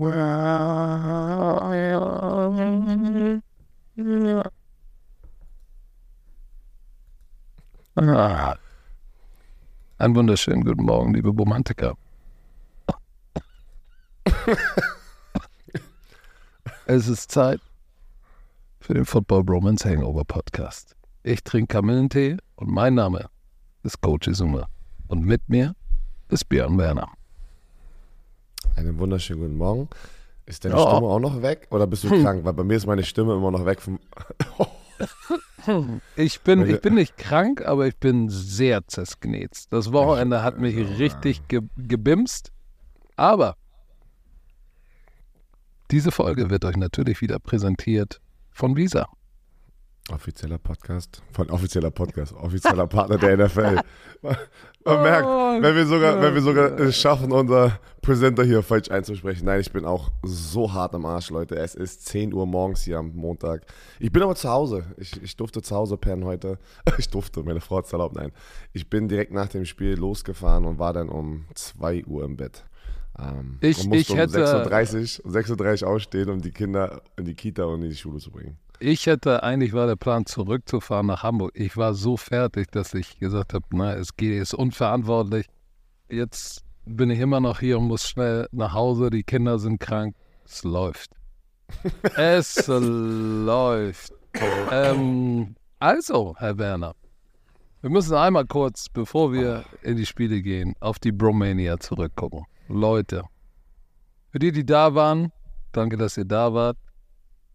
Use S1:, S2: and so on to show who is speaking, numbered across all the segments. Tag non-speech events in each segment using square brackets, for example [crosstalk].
S1: Ah. Einen wunderschönen guten Morgen, liebe Romantiker. es ist Zeit für den Football Bromance Hangover Podcast. Ich trinke Kamillentee und mein Name ist Coach Izuma. Und mit mir ist Björn Werner.
S2: Einen wunderschönen guten Morgen. Ist deine
S1: Ja.
S2: Stimme auch noch weg oder bist du [laughs] krank? Weil bei mir ist meine Stimme immer noch weg vom. [laughs]
S1: Ich bin, ich bin nicht krank, aber ich bin sehr zersknetzt. Das Wochenende hat mich richtig ge gebimst. Aber diese Folge wird euch natürlich wieder präsentiert von Visa.
S2: Offizieller Podcast. Von offizieller Podcast. Offizieller Partner der [laughs] NFL. Man, man merkt,
S1: Oh
S2: wenn wir sogar, wenn wir sogar es schaffen, unser Presenter hier falsch einzusprechen. Nein, ich bin auch so hart am Arsch, Leute. Es ist 10 Uhr morgens hier am Montag. Ich bin aber zu Hause. Ich, ich durfte zu Hause pennen heute. [laughs] Ich durfte, meine Frau hat es erlaubt. Nein. Ich bin direkt nach dem Spiel losgefahren und war dann um 2 Uhr im Bett. Ähm,
S1: Ich-
S2: und musste
S1: ich hätte-
S2: um 6.30 Uhr, 6.30 Uhr aufstehen, um die Kinder in die Kita und in die Schule zu bringen.
S1: Ich hätte eigentlich war der Plan zurückzufahren nach Hamburg. Ich war so fertig, dass ich gesagt habe, na, es geht, ist unverantwortlich. Jetzt bin ich immer noch hier und muss schnell nach Hause. Die Kinder sind krank. Es läuft. [laughs] es läuft. Ähm, also, Herr Werner, wir müssen einmal kurz, bevor wir in die Spiele gehen, auf die Bromania zurückgucken. Leute, für die, die da waren, danke, dass ihr da wart.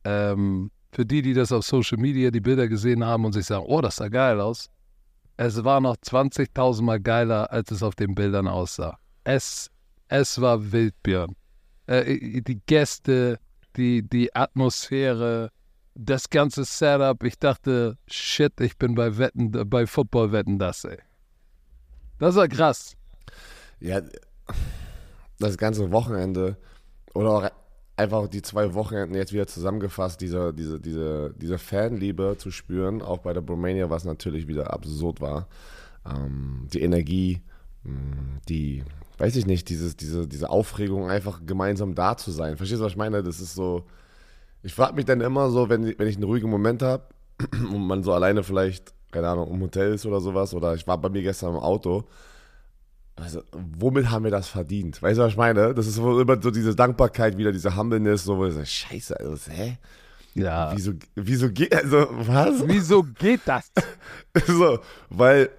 S1: Ähm, für die, die das auf Social Media, die Bilder gesehen haben und sich sagen, oh, das sah geil aus. Es war noch 20.000 Mal geiler, als es auf den Bildern aussah. Es, es war wild, Björn. Äh, die Gäste, die, die Atmosphäre, das ganze Setup. Ich dachte, shit, ich bin bei Wetten, bei Football Wetten das, ey. Das war krass.
S2: Ja, das ganze Wochenende oder auch einfach die zwei Wochenenden jetzt wieder zusammengefasst, diese, diese, diese, diese Fanliebe zu spüren, auch bei der Bromania, was natürlich wieder absurd war. Ähm, die Energie, mh, die, weiß ich nicht, dieses, diese, diese Aufregung, einfach gemeinsam da zu sein. Verstehst du, was ich meine? Das ist so, ich frage mich dann immer so, wenn, wenn ich einen ruhigen Moment habe [clears throat] und man so alleine vielleicht, keine Ahnung, im Hotel ist oder sowas, oder ich war bei mir gestern im Auto, also, womit haben wir das verdient? Weißt du, was ich meine? Das ist so immer so diese Dankbarkeit wieder, diese Humbleness, so, wo ich so, scheiße, also, hä?
S1: Ja.
S2: Wieso, wieso geht, also, was?
S1: Wieso geht das? [laughs]
S2: so, weil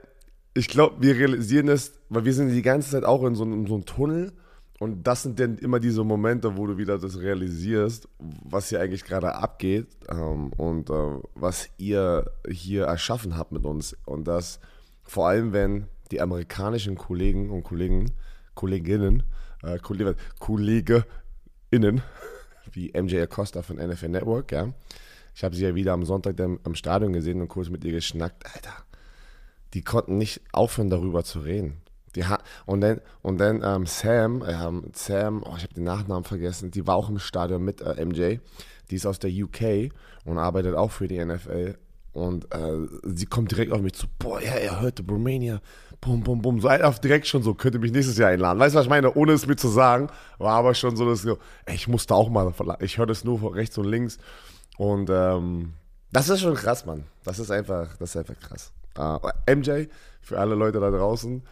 S2: ich glaube, wir realisieren es, weil wir sind die ganze Zeit auch in so, einem- in so einem Tunnel und das sind dann immer diese Momente, wo du wieder das realisierst, was hier eigentlich gerade abgeht ähm, und äh, was ihr hier erschaffen habt mit uns und das vor allem, wenn die amerikanischen Kollegen und Kollegen, Kolleginnen, äh, Kollege, KollegInnen, [laughs] wie MJ Acosta von NFL Network, ja, ich habe sie ja wieder am Sonntag am Stadion gesehen und kurz mit ihr geschnackt. Alter, die konnten nicht aufhören, darüber zu reden. Die ha und dann, und dann ähm, Sam, ähm, Sam, oh, ich habe den Nachnamen vergessen, die war auch im Stadion mit äh, MJ. Die ist aus der UK und arbeitet auch für die NFL. Und äh, sie kommt direkt auf mich zu, boah, ja, er hörte Romania, bum, bum, bum. So einfach direkt schon so, könnte mich nächstes Jahr einladen. Weißt du, was ich meine? Ohne es mir zu sagen, war aber schon so, dass so, ey, ich musste auch mal, ich höre das nur von rechts und links. Und ähm, das ist schon krass, Mann. Das ist einfach, das ist einfach krass. Äh, MJ, für alle Leute da draußen,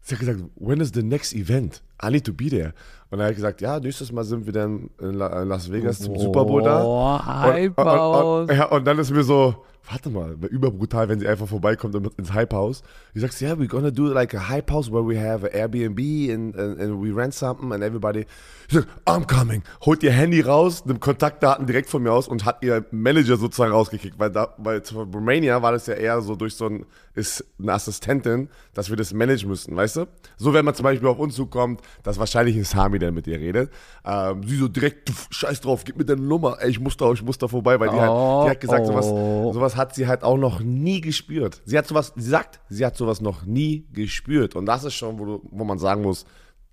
S2: sie hat gesagt, when is the next event? I need to be there. Und er hat gesagt, ja, nächstes Mal sind wir dann in in Las Vegas zum Super Bowl da.
S1: Hype
S2: und, und,
S1: aus.
S2: und, ja, und dann ist mir so, warte mal, wäre überbrutal, wenn sie einfach vorbeikommt und ins Hype House. Ich sag's, yeah, we're gonna do like a Hype House where we have an Airbnb and, and, and we rent something and everybody. Ich sag, I'm coming. Holt ihr Handy raus, nimmt Kontaktdaten direkt von mir aus und hat ihr Manager sozusagen rausgekickt, weil da, bei Romania war das ja eher so durch so ein, ist eine Assistentin, dass wir das managen müssen, weißt du? So, wenn man zum Beispiel auf uns zukommt, dass wahrscheinlich ein Sami, der mit ihr redet, ähm, sie so direkt, "Tuff, scheiß drauf, gib mir deine Nummer, ey, ich muss da, ich muss da vorbei, weil die,
S1: Oh,
S2: halt, die hat gesagt, sowas,
S1: oh.
S2: sowas hat sie halt auch noch nie gespürt. Sie hat sowas, sie sagt, sie hat sowas noch nie gespürt. Und das ist schon, wo, du, wo man sagen muss,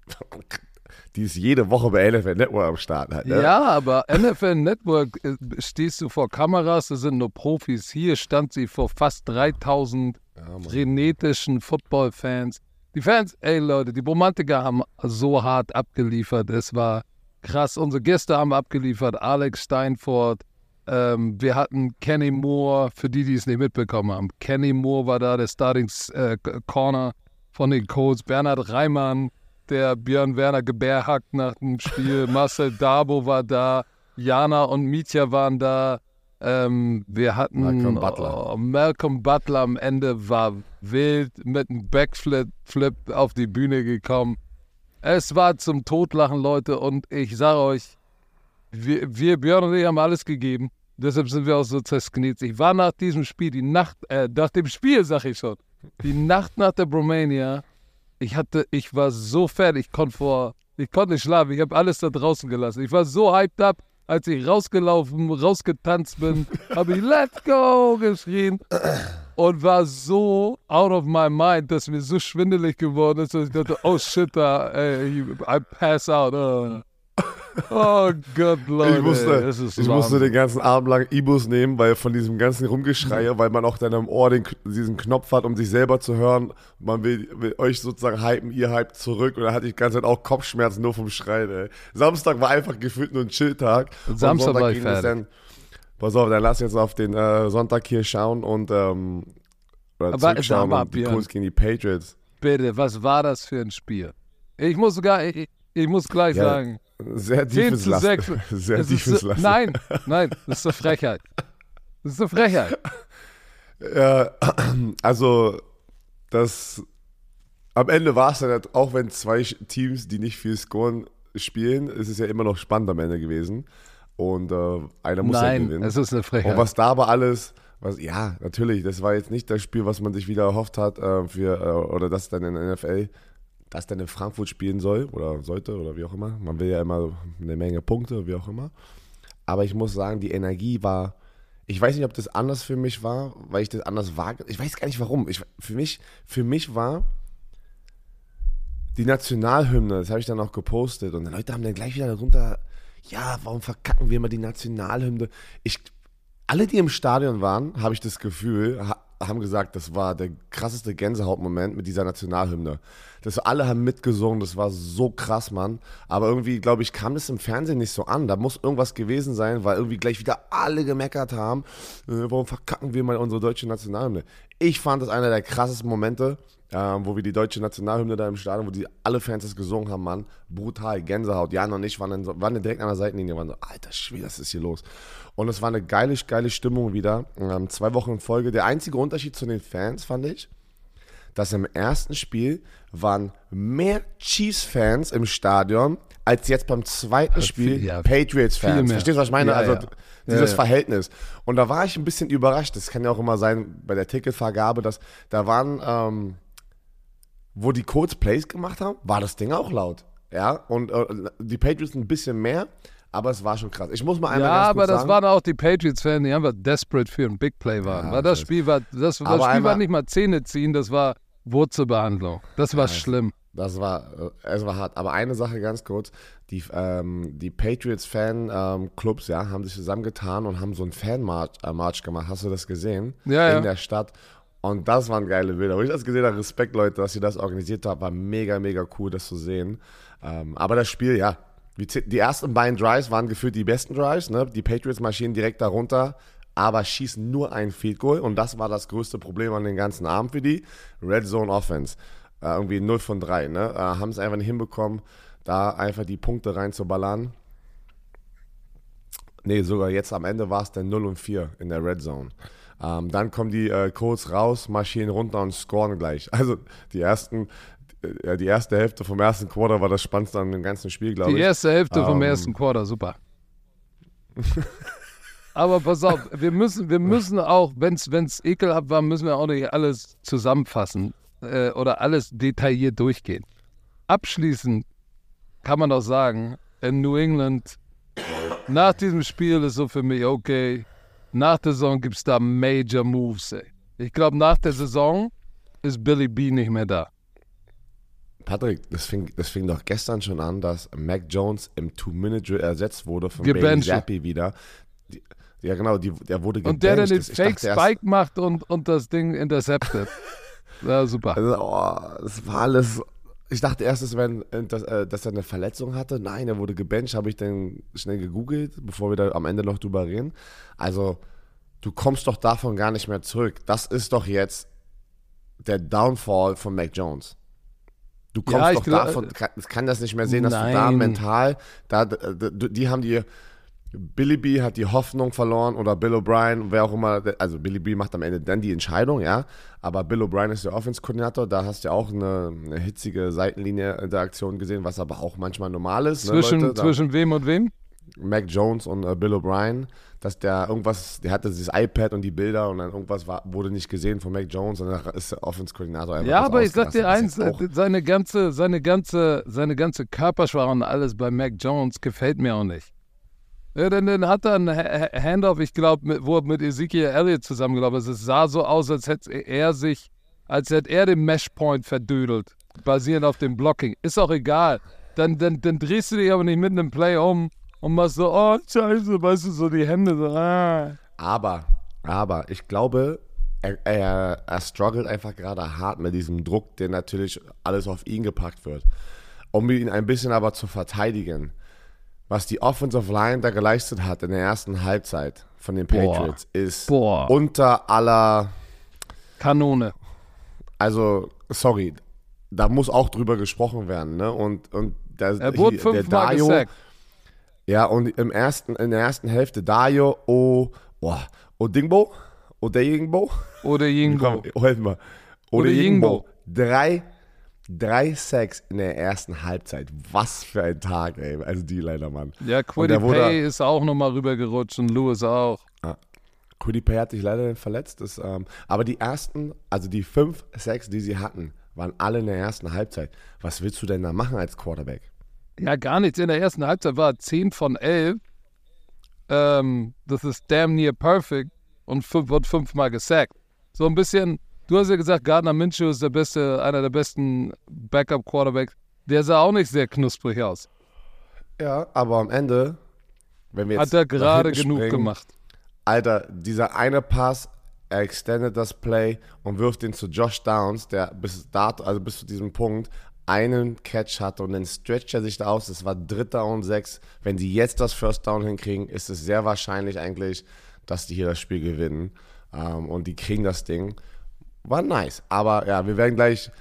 S2: [laughs] die ist jede Woche bei NFL Network am Start halt. Ne?
S1: Ja, aber NFL Network äh, stehst du vor Kameras, das sind nur Profis. Hier stand sie vor fast 3000 frenetischen Football-Fans. Die Fans, ey Leute, die Romantiker haben so hart abgeliefert. Es war krass. Unsere Gäste haben abgeliefert. Alex Steinfort. Ähm, wir hatten Kenny Moore, für die, die es nicht mitbekommen haben. Kenny Moore war da, der Starting äh, Corner von den Colts. Bernhard Reimann, der Björn Werner gebärhackt nach dem Spiel. [laughs] Marcel Dabo war da. Jana und Mietja waren da. Ähm, wir hatten
S2: Malcolm Butler.
S1: Oh, Malcolm Butler am Ende war wild mit einem Backflip Flip auf die Bühne gekommen. Es war zum Totlachen, Leute, und ich sage euch, wir, wir, Björn und ich, haben alles gegeben. Deshalb sind wir auch so zerskniet. Ich war nach diesem Spiel, die Nacht, äh, nach dem Spiel, sag ich schon, die Nacht nach der Bromania, ich hatte, ich war so fertig, ich konnte vor, ich konnte nicht schlafen, ich habe alles da draußen gelassen. Ich war so hyped up, als ich rausgelaufen, rausgetanzt bin, habe ich Let's go geschrien und war so out of my mind, dass mir so schwindelig geworden ist, dass ich dachte, oh shit, da, ey, I pass out. Oh. Oh Gott, Leute.
S2: Ich musste, ich musste den ganzen Abend lang Ibus nehmen, weil von diesem ganzen Rumgeschreie, weil man auch dann im Ohr den, diesen Knopf hat, um sich selber zu hören. Man will, will euch sozusagen hypen, ihr hypt zurück. Und da hatte ich die ganze Zeit auch Kopfschmerzen nur vom Schreien. Ey. Samstag war einfach gefühlt nur ein Chilltag. Und
S1: Samstag war ich fertig.
S2: Dann, pass auf, dann lass jetzt auf den äh, Sonntag hier schauen und ähm, oder
S1: Aber sag mal,
S2: und die. Colts gegen die Patriots.
S1: Bitte, was war das für ein Spiel? Ich muss sogar, ich, ich muss gleich
S2: Ja,
S1: sagen,
S2: Sehr
S1: 10
S2: tiefes
S1: zu
S2: Laster.
S1: 6. [laughs]
S2: Sehr tiefes Laster.
S1: nein, nein, das ist eine Frechheit. Das ist eine Frechheit.
S2: Ja, also das am Ende war es dann, halt, auch wenn zwei Teams, die nicht viel scoren, spielen, ist es ja immer noch spannend am Ende gewesen. Und äh, einer muss ja
S1: Nein,
S2: gewinnen.
S1: es ist eine Frechheit.
S2: Und was da aber alles, was, ja, natürlich, das war jetzt nicht das Spiel, was man sich wieder erhofft hat, äh, für, äh, oder das dann in der NFL, das dann in Frankfurt spielen soll oder sollte oder wie auch immer. Man will ja immer eine Menge Punkte, wie auch immer. Aber ich muss sagen, die Energie war, ich weiß nicht, ob das anders für mich war, weil ich das anders war. Ich weiß gar nicht warum. Ich, für, mich, für mich war die Nationalhymne, das habe ich dann auch gepostet und die Leute haben dann gleich wieder darunter, ja, warum verkacken wir immer die Nationalhymne? Ich, alle, die im Stadion waren, habe ich das Gefühl, ha, haben gesagt, das war der krasseste Gänsehautmoment mit dieser Nationalhymne. Das alle haben mitgesungen, das war so krass, Mann. Aber irgendwie, glaube ich, kam das im Fernsehen nicht so an. Da muss irgendwas gewesen sein, weil irgendwie gleich wieder alle gemeckert haben, äh, warum verkacken wir mal unsere deutsche Nationalhymne? Ich fand das einer der krassesten Momente, ähm, wo wir die deutsche Nationalhymne da im Stadion, wo die alle Fans das gesungen haben, Mann, brutal, Gänsehaut. Jan und ich waren, dann, waren dann direkt an der Seitenlinie, waren so, alter Schwede, was ist hier los? Und es war eine geile, geile Stimmung wieder. Ähm, zwei Wochen in Folge. Der einzige Unterschied zu den Fans, fand ich, dass im ersten Spiel waren mehr Chiefs-Fans im Stadion als jetzt beim zweiten Spiel
S1: ja,
S2: Patriots-Fans. Verstehst du, was ich meine?
S1: Ja,
S2: also
S1: ja.
S2: dieses. Verhältnis. Und da war ich ein bisschen überrascht. Das kann ja auch immer sein bei der Ticketvergabe, dass da waren, ähm, wo die Colts Plays gemacht haben, war das Ding auch laut. Ja, und äh, die Patriots ein bisschen mehr, aber es war schon krass. Ich muss mal einmal
S1: Ja, aber das
S2: sagen,
S1: waren auch die Patriots-Fans, die einfach desperate für ein Big Play waren.
S2: Ja,
S1: Weil das. Spiel war, das, das Spiel war nicht mal Zähne ziehen, das war Wurzelbehandlung. Das war schlimm.
S2: Das war, äh, es war hart. Aber eine Sache ganz kurz: Die, ähm, die Patriots-Fan-Clubs ja, haben sich zusammengetan und haben so einen Fan-March äh, March gemacht. Hast du das gesehen?
S1: Ja,
S2: In
S1: ja.
S2: der Stadt. Und das waren geile Bilder. Wo ich das gesehen habe, Respekt, Leute, dass ihr das organisiert habt, war mega, mega cool, das zu sehen. Ähm, aber das Spiel, ja, die ersten beiden Drives waren gefühlt die besten Drives. Ne? Die Patriots marschieren direkt darunter, aber schießen nur ein Field Goal. Und das war das größte Problem an den ganzen Abend für die. Red Zone Offense. Äh, irgendwie 0 von 3. Ne? Äh, Haben es einfach nicht hinbekommen, da einfach die Punkte reinzuballern. Nee, sogar jetzt am Ende war es dann 0 und 4 in der Red Zone. Ähm, dann kommen die äh, Colts raus, marschieren runter und scoren gleich. [laughs] Also die ersten, äh, die erste Hälfte vom ersten Quarter war das Spannendste an dem ganzen Spiel, glaube
S1: Die
S2: ich.
S1: erste Hälfte vom
S2: Ähm.
S1: ersten Quarter, super. [laughs] Aber pass auf, wir müssen, wir müssen auch, wenn es ekelhaft war, müssen wir auch nicht alles zusammenfassen äh, oder alles detailliert durchgehen. Abschließend kann man doch sagen, in New England, nach diesem Spiel ist so für mich, okay, nach der Saison gibt es da Major Moves. Ey. Ich glaube, nach der Saison ist Billy B nicht mehr da.
S2: Patrick, das fing, das fing doch gestern schon an, dass Mac Jones im Two-Minute-Drill ersetzt wurde von Bailey. Zappi wieder. Ja, genau, die, der wurde
S1: Und der, der den
S2: dachte
S1: Fake
S2: erst-
S1: Spike macht und, und das Ding interceptet. Ja, super.
S2: Also, oh, das war alles. ich dachte erst, dass, wenn, dass, äh, dass er eine Verletzung hatte. Nein, er wurde gebencht, habe ich dann schnell gegoogelt, bevor wir da am Ende noch drüber reden. Also, du kommst doch davon gar nicht mehr zurück. Das ist doch jetzt der Downfall von Mac Jones. Du kommst
S1: Ja,
S2: doch
S1: glaub-
S2: davon, kann, kann das nicht mehr sehen, dass du da
S1: Nein.
S2: mental, da, da, die haben die, Billy B hat die Hoffnung verloren oder Bill O'Brien, wer auch immer, also Billy B macht am Ende dann die Entscheidung, ja, aber Bill O'Brien ist der Offense-Koordinator, da hast du ja auch eine, eine hitzige Seitenlinie-Interaktion gesehen, was aber auch manchmal normal ist.
S1: Zwischen,
S2: ne, Leute? Da-
S1: zwischen wem und wem?
S2: Mac Jones und äh, Bill O'Brien, dass der irgendwas, der hatte dieses iPad und die Bilder und dann irgendwas war, wurde nicht gesehen von Mac Jones und dann ist der Offense-Koordinator einfach
S1: Ja, aber ich sag dir eins,
S2: auch-
S1: seine ganze, seine ganze, seine ganze Körpersprache und alles bei Mac Jones gefällt mir auch nicht. Ja, dann, dann hat er einen Ha- Ha- Handoff, ich glaube, wo er mit Ezekiel Elliott zusammengelaufen ist. Es sah so aus, als hätte er sich, als hätte er den Meshpoint verdödelt, basierend auf dem Blocking. Ist auch egal. Dann, dann, dann drehst du dich aber nicht mitten im Play um und machst so, oh, scheiße, weißt du, so die Hände so, ah.
S2: Aber, aber ich glaube, er, er, er struggelt einfach gerade hart mit diesem Druck, der natürlich alles auf ihn gepackt wird. Um ihn ein bisschen aber zu verteidigen, was die Offensive Line da geleistet hat in der ersten Halbzeit von den
S1: Boah.
S2: Patriots, ist
S1: Boah.
S2: unter aller,
S1: Kanone.
S2: also, sorry, da muss auch drüber gesprochen werden, ne? Und, und der,
S1: Er wurde
S2: hier, der
S1: gesackt.
S2: Ja, und im ersten, in der ersten Hälfte Dayo, O, oh, Odingbo, Odeyingbo,
S1: Oder Jingo.
S2: Komm, helf mal.
S1: Oder
S2: Odeyingbo.
S1: Yingbo.
S2: Drei, drei Sacks in der ersten Halbzeit. Was für ein Tag, ey. Also die leider, Mann.
S1: Ja, Quiddy Pay ist auch nochmal rübergerutscht und Lewis auch.
S2: Quiddy Pay hat sich leider verletzt. Das, ähm, aber die ersten, also die fünf Sacks, die sie hatten, waren alle in der ersten Halbzeit. Was willst du denn da machen als Quarterback?
S1: Ja, gar nichts. In der ersten Halbzeit war er 10 von 11. Ähm, das ist damn near perfect und fünf, wird fünfmal gesackt. So ein bisschen, du hast ja gesagt, Gardner Minshew ist der beste, einer der besten Backup-Quarterbacks. Der sah auch nicht sehr knusprig aus.
S2: Ja, aber am Ende, wenn wir jetzt
S1: Hat er gerade genug
S2: springen,
S1: gemacht.
S2: Alter, dieser eine Pass, er extendet das Play und wirft den zu Josh Downs, der bis dato, also bis zu diesem Punkt, einen Catch hatte und dann stretcht er sich da aus. Es war dritter und sechs. Wenn sie jetzt das First Down hinkriegen, ist es sehr wahrscheinlich eigentlich, dass die hier das Spiel gewinnen. Ähm, und die kriegen das Ding. War nice. Aber ja, wir werden gleich,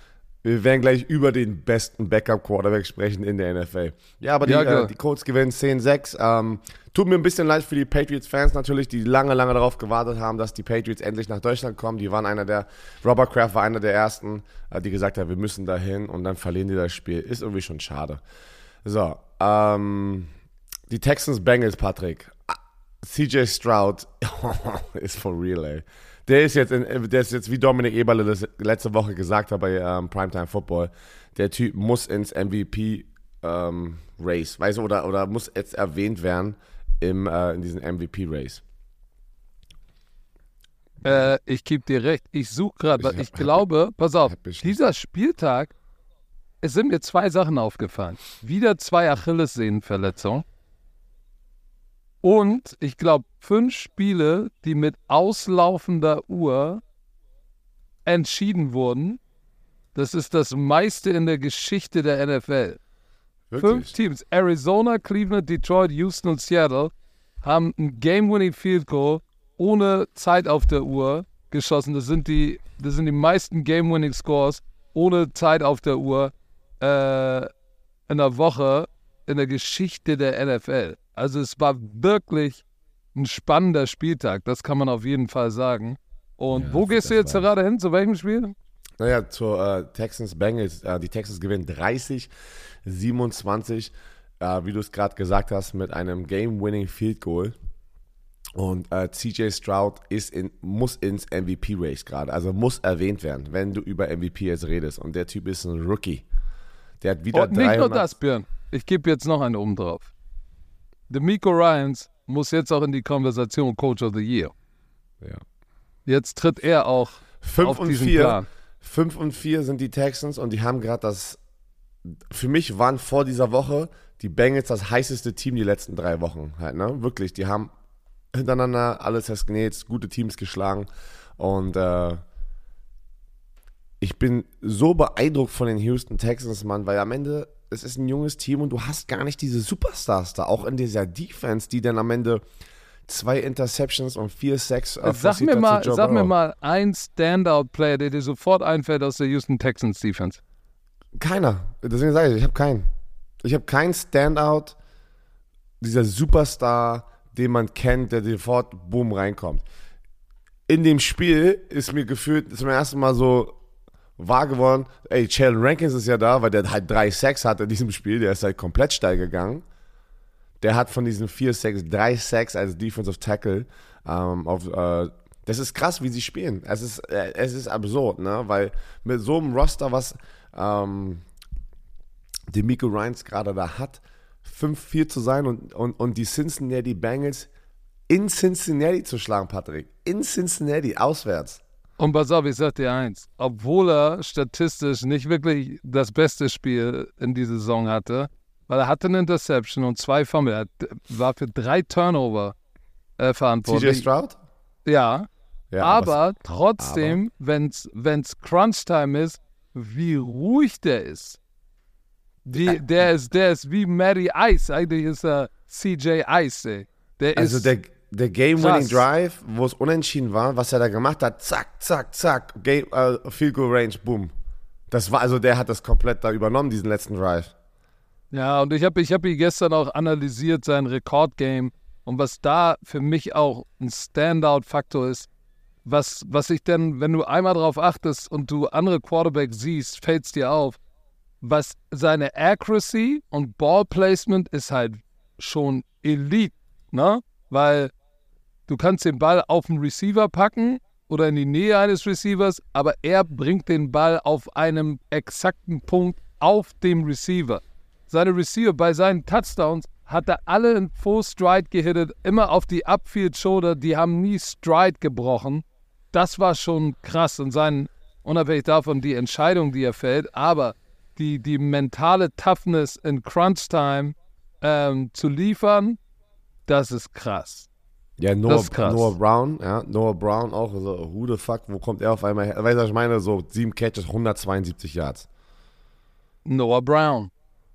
S2: wir werden gleich über den besten Backup-Quarterback sprechen in der NFL. Ja, aber die,
S1: Ja,
S2: äh, die Colts gewinnen 10-6. Ähm, tut mir ein bisschen leid für die Patriots-Fans natürlich, die lange, lange darauf gewartet haben, dass die Patriots endlich nach Deutschland kommen. Die waren einer der, Robert Kraft war einer der ersten, äh, die gesagt haben, wir müssen dahin und dann verlieren die das Spiel. Ist irgendwie schon schade. So, ähm, die Texans Bengals, Patrick. Ah, CJ Stroud [laughs] ist for real, ey. Der ist jetzt, in, der ist jetzt wie Dominik Eberle das letzte Woche gesagt hat bei ähm, Primetime Football. Der Typ muss ins MVP ähm, Race, weißt du, oder, oder muss jetzt erwähnt werden im, äh, in diesem MVP Race.
S1: Äh, ich gebe dir recht. Ich suche gerade, weil
S2: Ich
S1: ich glaube, pass auf, dieser Spieltag, es sind mir zwei Sachen aufgefallen. Wieder zwei Achillessehnenverletzungen. Und ich glaube, fünf Spiele, die mit auslaufender Uhr entschieden wurden. Das ist das meiste in der Geschichte der NFL. Fünf Teams, Arizona, Cleveland, Detroit, Houston und Seattle, haben ein Game-Winning Field Goal ohne Zeit auf der Uhr geschossen. Das sind die, das sind die meisten Game-Winning Scores ohne Zeit auf der Uhr äh, in der Woche in der Geschichte der NFL. Also es war wirklich ein spannender Spieltag, das kann man auf jeden Fall sagen. Und
S2: Ja,
S1: wo gehst du jetzt gerade hin? Zu welchem Spiel?
S2: Naja, zur äh, Texans Bengals. Äh, die Texans gewinnen 30, 27, äh, wie du es gerade gesagt hast, mit einem Game-Winning Field Goal. Und äh, CJ Stroud ist in, muss ins MVP-Race gerade, also muss erwähnt werden, wenn du über MVP jetzt redest. Und der Typ ist ein Rookie. Der hat wieder
S1: Und nicht nur
S2: 300
S1: das, Björn. Ich gebe jetzt noch einen oben drauf. D'Amico Ryans muss jetzt auch in die Konversation Coach of the Year.
S2: Ja.
S1: Jetzt tritt er auch
S2: 5
S1: auf
S2: und
S1: diesen
S2: 4.
S1: Plan.
S2: 5 und 4 sind die Texans und die haben gerade das. Für mich waren vor dieser Woche die Bengals das heißeste Team die letzten drei Wochen. Halt, ne? Wirklich, die haben hintereinander alles festgenäht, gute Teams geschlagen und äh, ich bin so beeindruckt von den Houston Texans, Mann, weil am Ende, es ist ein junges Team und du hast gar nicht diese Superstars da, auch in dieser Defense, die dann am Ende zwei Interceptions und vier Sacks
S1: äh, Sag, mir mal, sag mir mal ein Standout-Player, der dir sofort einfällt aus der Houston Texans Defense.
S2: Keiner. Deswegen sage ich, ich habe keinen. Ich habe keinen Standout, dieser Superstar, den man kennt, der sofort boom reinkommt. In dem Spiel ist mir gefühlt zum ersten Mal so wahr geworden, ey, Sheldon Rankins ist ja da, weil der halt drei Sacks hat in diesem Spiel, der ist halt komplett steil gegangen. Der hat von diesen vier Sacks drei Sacks als Defensive Tackle. Ähm, auf, äh, das ist krass, wie sie spielen. Es ist, äh, es ist absurd, ne? Weil mit so einem Roster, was ähm, Demico Ryans gerade da hat, 5-4 zu sein und, und, und die Cincinnati Bengals in Cincinnati zu schlagen, Patrick. In Cincinnati, auswärts.
S1: Und auf, ich sag dir eins, obwohl er statistisch nicht wirklich das beste Spiel in dieser Saison hatte, weil er hatte eine Interception und zwei Fumble, er war für drei Turnover äh, verantwortlich.
S2: CJ Stroud?
S1: Ja. ja aber, aber trotzdem, wenn es Crunch-Time ist, wie ruhig der ist. Die, der, ist der ist wie Matty Ice. Eigentlich ist er CJ Ice. Ey. Der
S2: also
S1: ist
S2: der, der Game-Winning Drive, wo es unentschieden war, was er da gemacht hat, zack, zack, zack, Game, uh, Field Goal Range, boom. Das war, also der hat das komplett da übernommen, diesen letzten Drive.
S1: Ja, und ich habe ich hab ihn gestern auch analysiert, sein Rekordgame. Und was da für mich auch ein Standout-Faktor ist, was, was ich denn, wenn du einmal drauf achtest und du andere Quarterbacks siehst, fällt es dir auf, was seine Accuracy und Ball Placement ist halt schon Elite, ne? Weil du kannst den Ball auf den Receiver packen oder in die Nähe eines Receivers, aber er bringt den Ball auf einem exakten Punkt auf dem Receiver. Seine Receiver bei seinen Touchdowns hat er alle in Full Stride gehittet, immer auf die Upfield Shoulder, die haben nie Stride gebrochen. Das war schon krass und sein, unabhängig davon die Entscheidung, die er fällt, aber die, die mentale Toughness in Crunch Time ähm, zu liefern, das ist krass.
S2: Ja, Noah, Noah, Brown, ja, Noah Brown auch, so, who the fuck, wo kommt er auf einmal her? Weißt du, was ich meine? So, sieben Catches, 172 Yards.
S1: Noah Brown.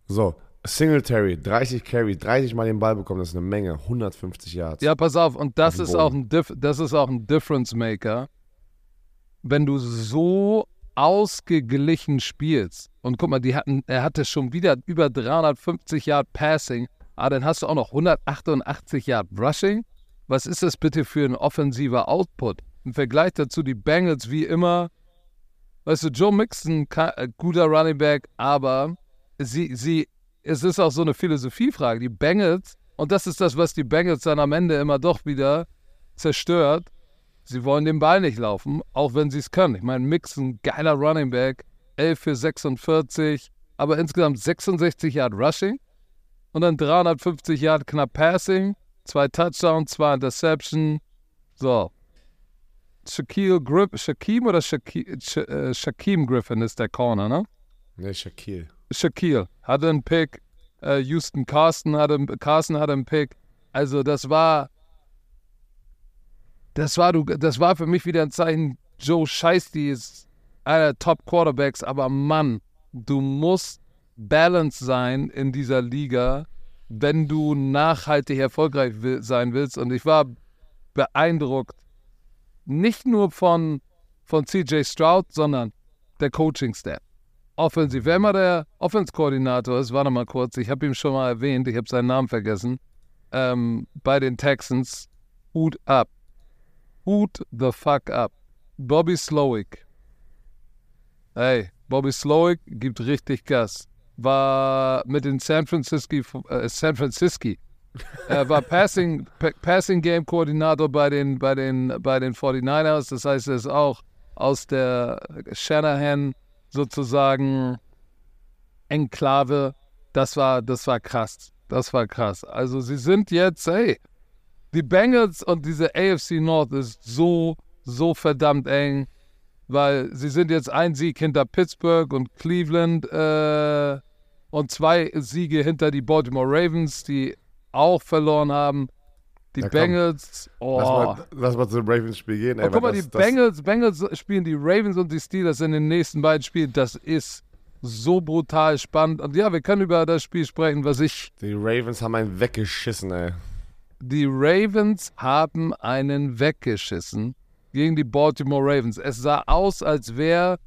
S2: So, Singletary, 30 Carry, 30 Mal den Ball bekommen, das ist eine Menge, 150 Yards.
S1: Ja, pass auf, und das, auf ist, auch ein das ist auch ein Difference Maker. Wenn du so ausgeglichen spielst, und guck mal, die hatten, er hatte schon wieder über 350 Yard Passing, aber dann hast du auch noch 188 Yard Rushing. Was ist das bitte für ein offensiver Output? Im Vergleich dazu die Bengals wie immer. Weißt du, Joe Mixon, äh, guter Running Back, aber sie, sie, es ist auch so eine Philosophiefrage. Die Bengals, und das ist das, was die Bengals dann am Ende immer doch wieder zerstört, sie wollen den Ball nicht laufen, auch wenn sie es können. Ich meine, Mixon, geiler Running Back, 11 für 46, aber insgesamt 66 Yard Rushing und dann 350 Yard knapp Passing, zwei Touchdowns, zwei Interception. So. Shaquille Griff, Shaquem oder Shaquille, äh, Shaquem Griffin ist der Corner, ne?
S2: Ne, Shaquille.
S1: Shaquille hatte einen Pick. Äh, Houston Carson hatte, Carson hatte einen Pick. Also das war, das war du, das war für mich wieder ein Zeichen. Joe Scheisty ist einer der Top Quarterbacks, aber Mann, du musst balance sein in dieser Liga, wenn du nachhaltig erfolgreich sein willst. Und ich war beeindruckt, nicht nur von, von CJ Stroud, sondern der Coaching-Staff offensiv. Wer immer der Offense-Koordinator ist, warte mal kurz, ich habe ihn schon mal erwähnt, ich habe seinen Namen vergessen, ähm, bei den Texans, Hut ab. Hut the fuck up. Bobby Slowick. Hey, Bobby Slowick gibt richtig Gas. War mit den San Francisco, äh, San Francisco. er war Passing, Passing Game Koordinator bei den, bei, den, bei den 49ers. Das heißt, er ist auch aus der Shanahan sozusagen Enklave. Das war, das war krass. Das war krass. Also sie sind jetzt, hey, die Bengals und diese AFC North ist so, so verdammt eng, weil sie sind jetzt ein Sieg hinter Pittsburgh und Cleveland äh, und zwei Siege hinter die Baltimore Ravens, die auch verloren haben. Die
S2: Ja.
S1: Bengals, oh.
S2: Lass, mal, lass mal zum Ravens-Spiel gehen. ey,
S1: guck mal,
S2: das,
S1: die
S2: das,
S1: Bengals, Bengals spielen die Ravens und die Steelers in den nächsten beiden Spielen. Das ist so brutal spannend. Und ja, wir können über das Spiel sprechen, was ich.
S2: Die Ravens haben einen weggeschissen, ey.
S1: Die Ravens haben einen weggeschissen gegen die Baltimore Ravens. Es sah aus, als wäre,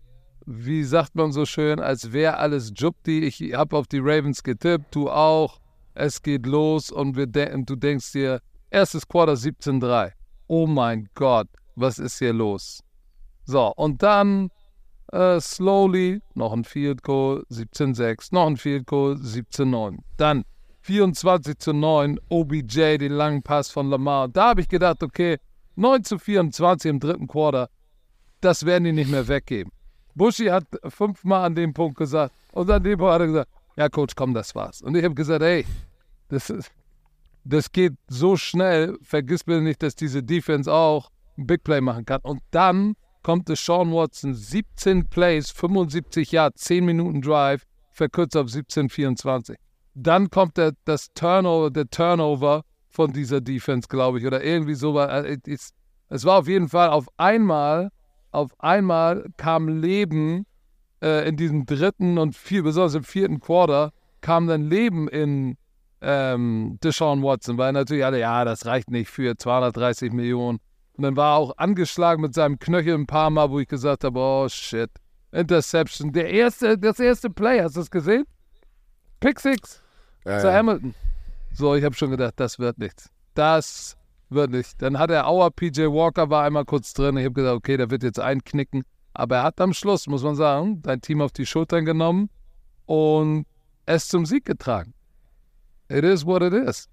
S1: wie sagt man so schön, als wäre alles Jupti. Ich habe auf die Ravens getippt, du auch. Es geht los und, de du denkst dir, erstes Quarter 17-3. Oh mein Gott, was ist hier los? So, und dann äh, slowly noch ein Field Goal 17-6, noch ein Field Goal 17-9. Dann 24 zu 9, OBJ, den langen Pass von Lamar. Da habe ich gedacht, okay, 9 zu 24 im dritten Quarter, das werden die nicht mehr weggeben. Buschi hat fünfmal an dem Punkt gesagt und an dem Punkt hat er gesagt, ja Coach, komm, das war's. Und ich habe gesagt, ey, das, das geht so schnell, vergiss bitte nicht, dass diese Defense auch ein Big Play machen kann. Und dann kommt es Sean Watson, 17 Plays, 75 Yards, 10 Minuten Drive, verkürzt auf 17, 24. Dann kommt der, das Turnover, der Turnover von dieser Defense, glaube ich, oder irgendwie so. Es, es war auf jeden Fall auf einmal, auf einmal kam Leben äh, in diesem dritten und viel, besonders im vierten Quarter, kam dann Leben in ähm, Deshaun Watson, weil natürlich alle, ja, das reicht nicht für 230 Millionen. Und dann war er auch angeschlagen mit seinem Knöchel ein paar Mal, wo ich gesagt habe, oh shit, Interception. Der erste, das erste Play, hast du es gesehen? Pick Six
S2: Ja,
S1: zu
S2: ja.
S1: Hamilton. So, ich habe schon gedacht, das wird nichts. Das wird nicht. Dann hat er Auer, PJ Walker war einmal kurz drin. Ich habe gedacht, okay, der wird jetzt einknicken. Aber er hat am Schluss, muss man sagen, dein Team auf die Schultern genommen und es zum Sieg getragen. It is what it is.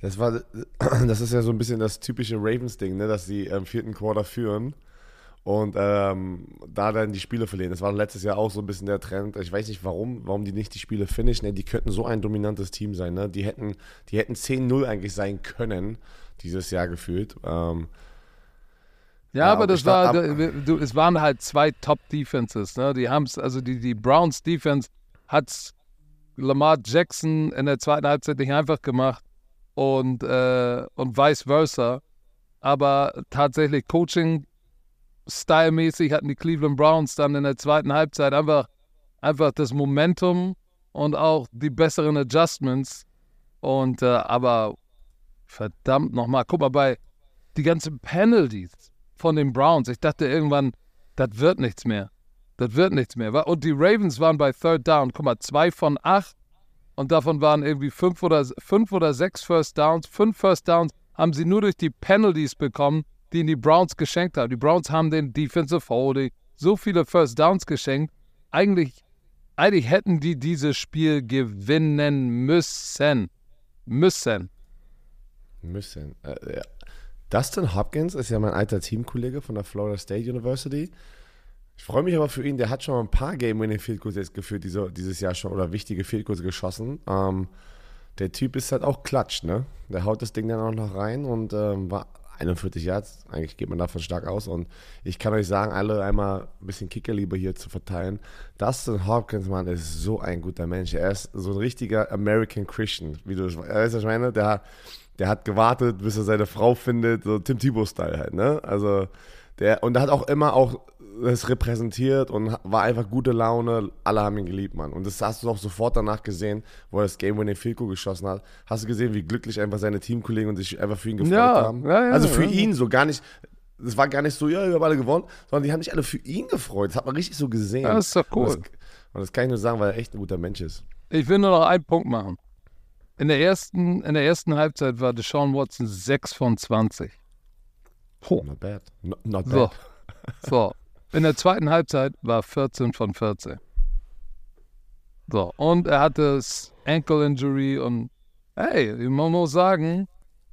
S2: Das war, [clears throat] das ist ja so ein bisschen das typische Ravens-Ding, ne? dass sie im vierten Quarter führen und ähm, da dann die Spiele verlieren. Das war letztes Jahr auch so ein bisschen der Trend. Ich weiß nicht warum, warum die nicht die Spiele finishen. Ne? Die könnten so ein dominantes Team sein. Ne? Die hätten, die hätten 10-0 eigentlich sein können, dieses Jahr gefühlt. Ähm,
S1: Ja,
S2: Ja,
S1: aber das war,
S2: ab-
S1: du, es waren halt zwei Top-Defenses. Ne? Die haben es, also die, die Browns Defense hat Lamar Jackson in der zweiten Halbzeit nicht einfach gemacht und, äh, und vice versa. Aber tatsächlich Coaching-Style-mäßig hatten die Cleveland Browns dann in der zweiten Halbzeit einfach, einfach das Momentum und auch die besseren Adjustments. Und äh, aber verdammt nochmal, guck mal bei die ganzen Penalties von den Browns. Ich dachte irgendwann, das wird nichts mehr. Das wird nichts mehr. Und die Ravens waren bei Third Down. Guck mal, zwei von acht. Und davon waren irgendwie fünf oder, fünf oder sechs First Downs. Fünf First Downs haben sie nur durch die Penalties bekommen, die ihnen die Browns geschenkt haben. Die Browns haben den Defensive Holding so viele First Downs geschenkt. Eigentlich, eigentlich hätten die dieses Spiel gewinnen müssen. Müssen.
S2: Müssen. Äh, ja. Dustin Hopkins ist ja mein alter Teamkollege von der Florida State University. Ich freue mich aber für ihn, der hat schon ein paar Game-Winning Field Goals jetzt geführt, diese, dieses Jahr schon, oder wichtige Field Goals geschossen. Ähm, der Typ ist halt auch klatsch, ne? Der haut das Ding dann auch noch rein und ähm, war 41 Yards. Eigentlich geht man davon stark aus. Und ich kann euch sagen, alle einmal ein bisschen Kickerliebe hier zu verteilen. Dustin Hopkins, Mann, ist so ein guter Mensch. Er ist so ein richtiger American Christian, wie du das weißt, was ich meine? Der, der hat gewartet, bis er seine Frau findet, so Tim Tebow-Style halt, ne? Also, der, und er hat auch immer auch das repräsentiert und war einfach gute Laune. Alle haben ihn geliebt, Mann. Und das hast du auch sofort danach gesehen, wo er das Game Winning Field Goal geschossen hat. Hast du gesehen, wie glücklich einfach seine Teamkollegen und sich einfach für ihn gefreut
S1: Ja,
S2: haben?
S1: ja, ja,
S2: also für ihn so gar nicht. Es war gar nicht so, ja, wir haben alle gewonnen, sondern die haben sich alle für ihn gefreut. Das hat man richtig so gesehen.
S1: Das ist doch cool.
S2: Und das, und das kann ich nur sagen, weil er echt ein guter Mensch ist.
S1: Ich will nur noch einen Punkt machen. In der ersten, in der ersten Halbzeit war Deshaun Watson 6 von 20. Puh.
S2: Not bad. Not, not
S1: So.
S2: bad. [laughs]
S1: So. In der zweiten Halbzeit war 14 von 14. So. Und er hatte das Ankle Injury und hey, man muss sagen,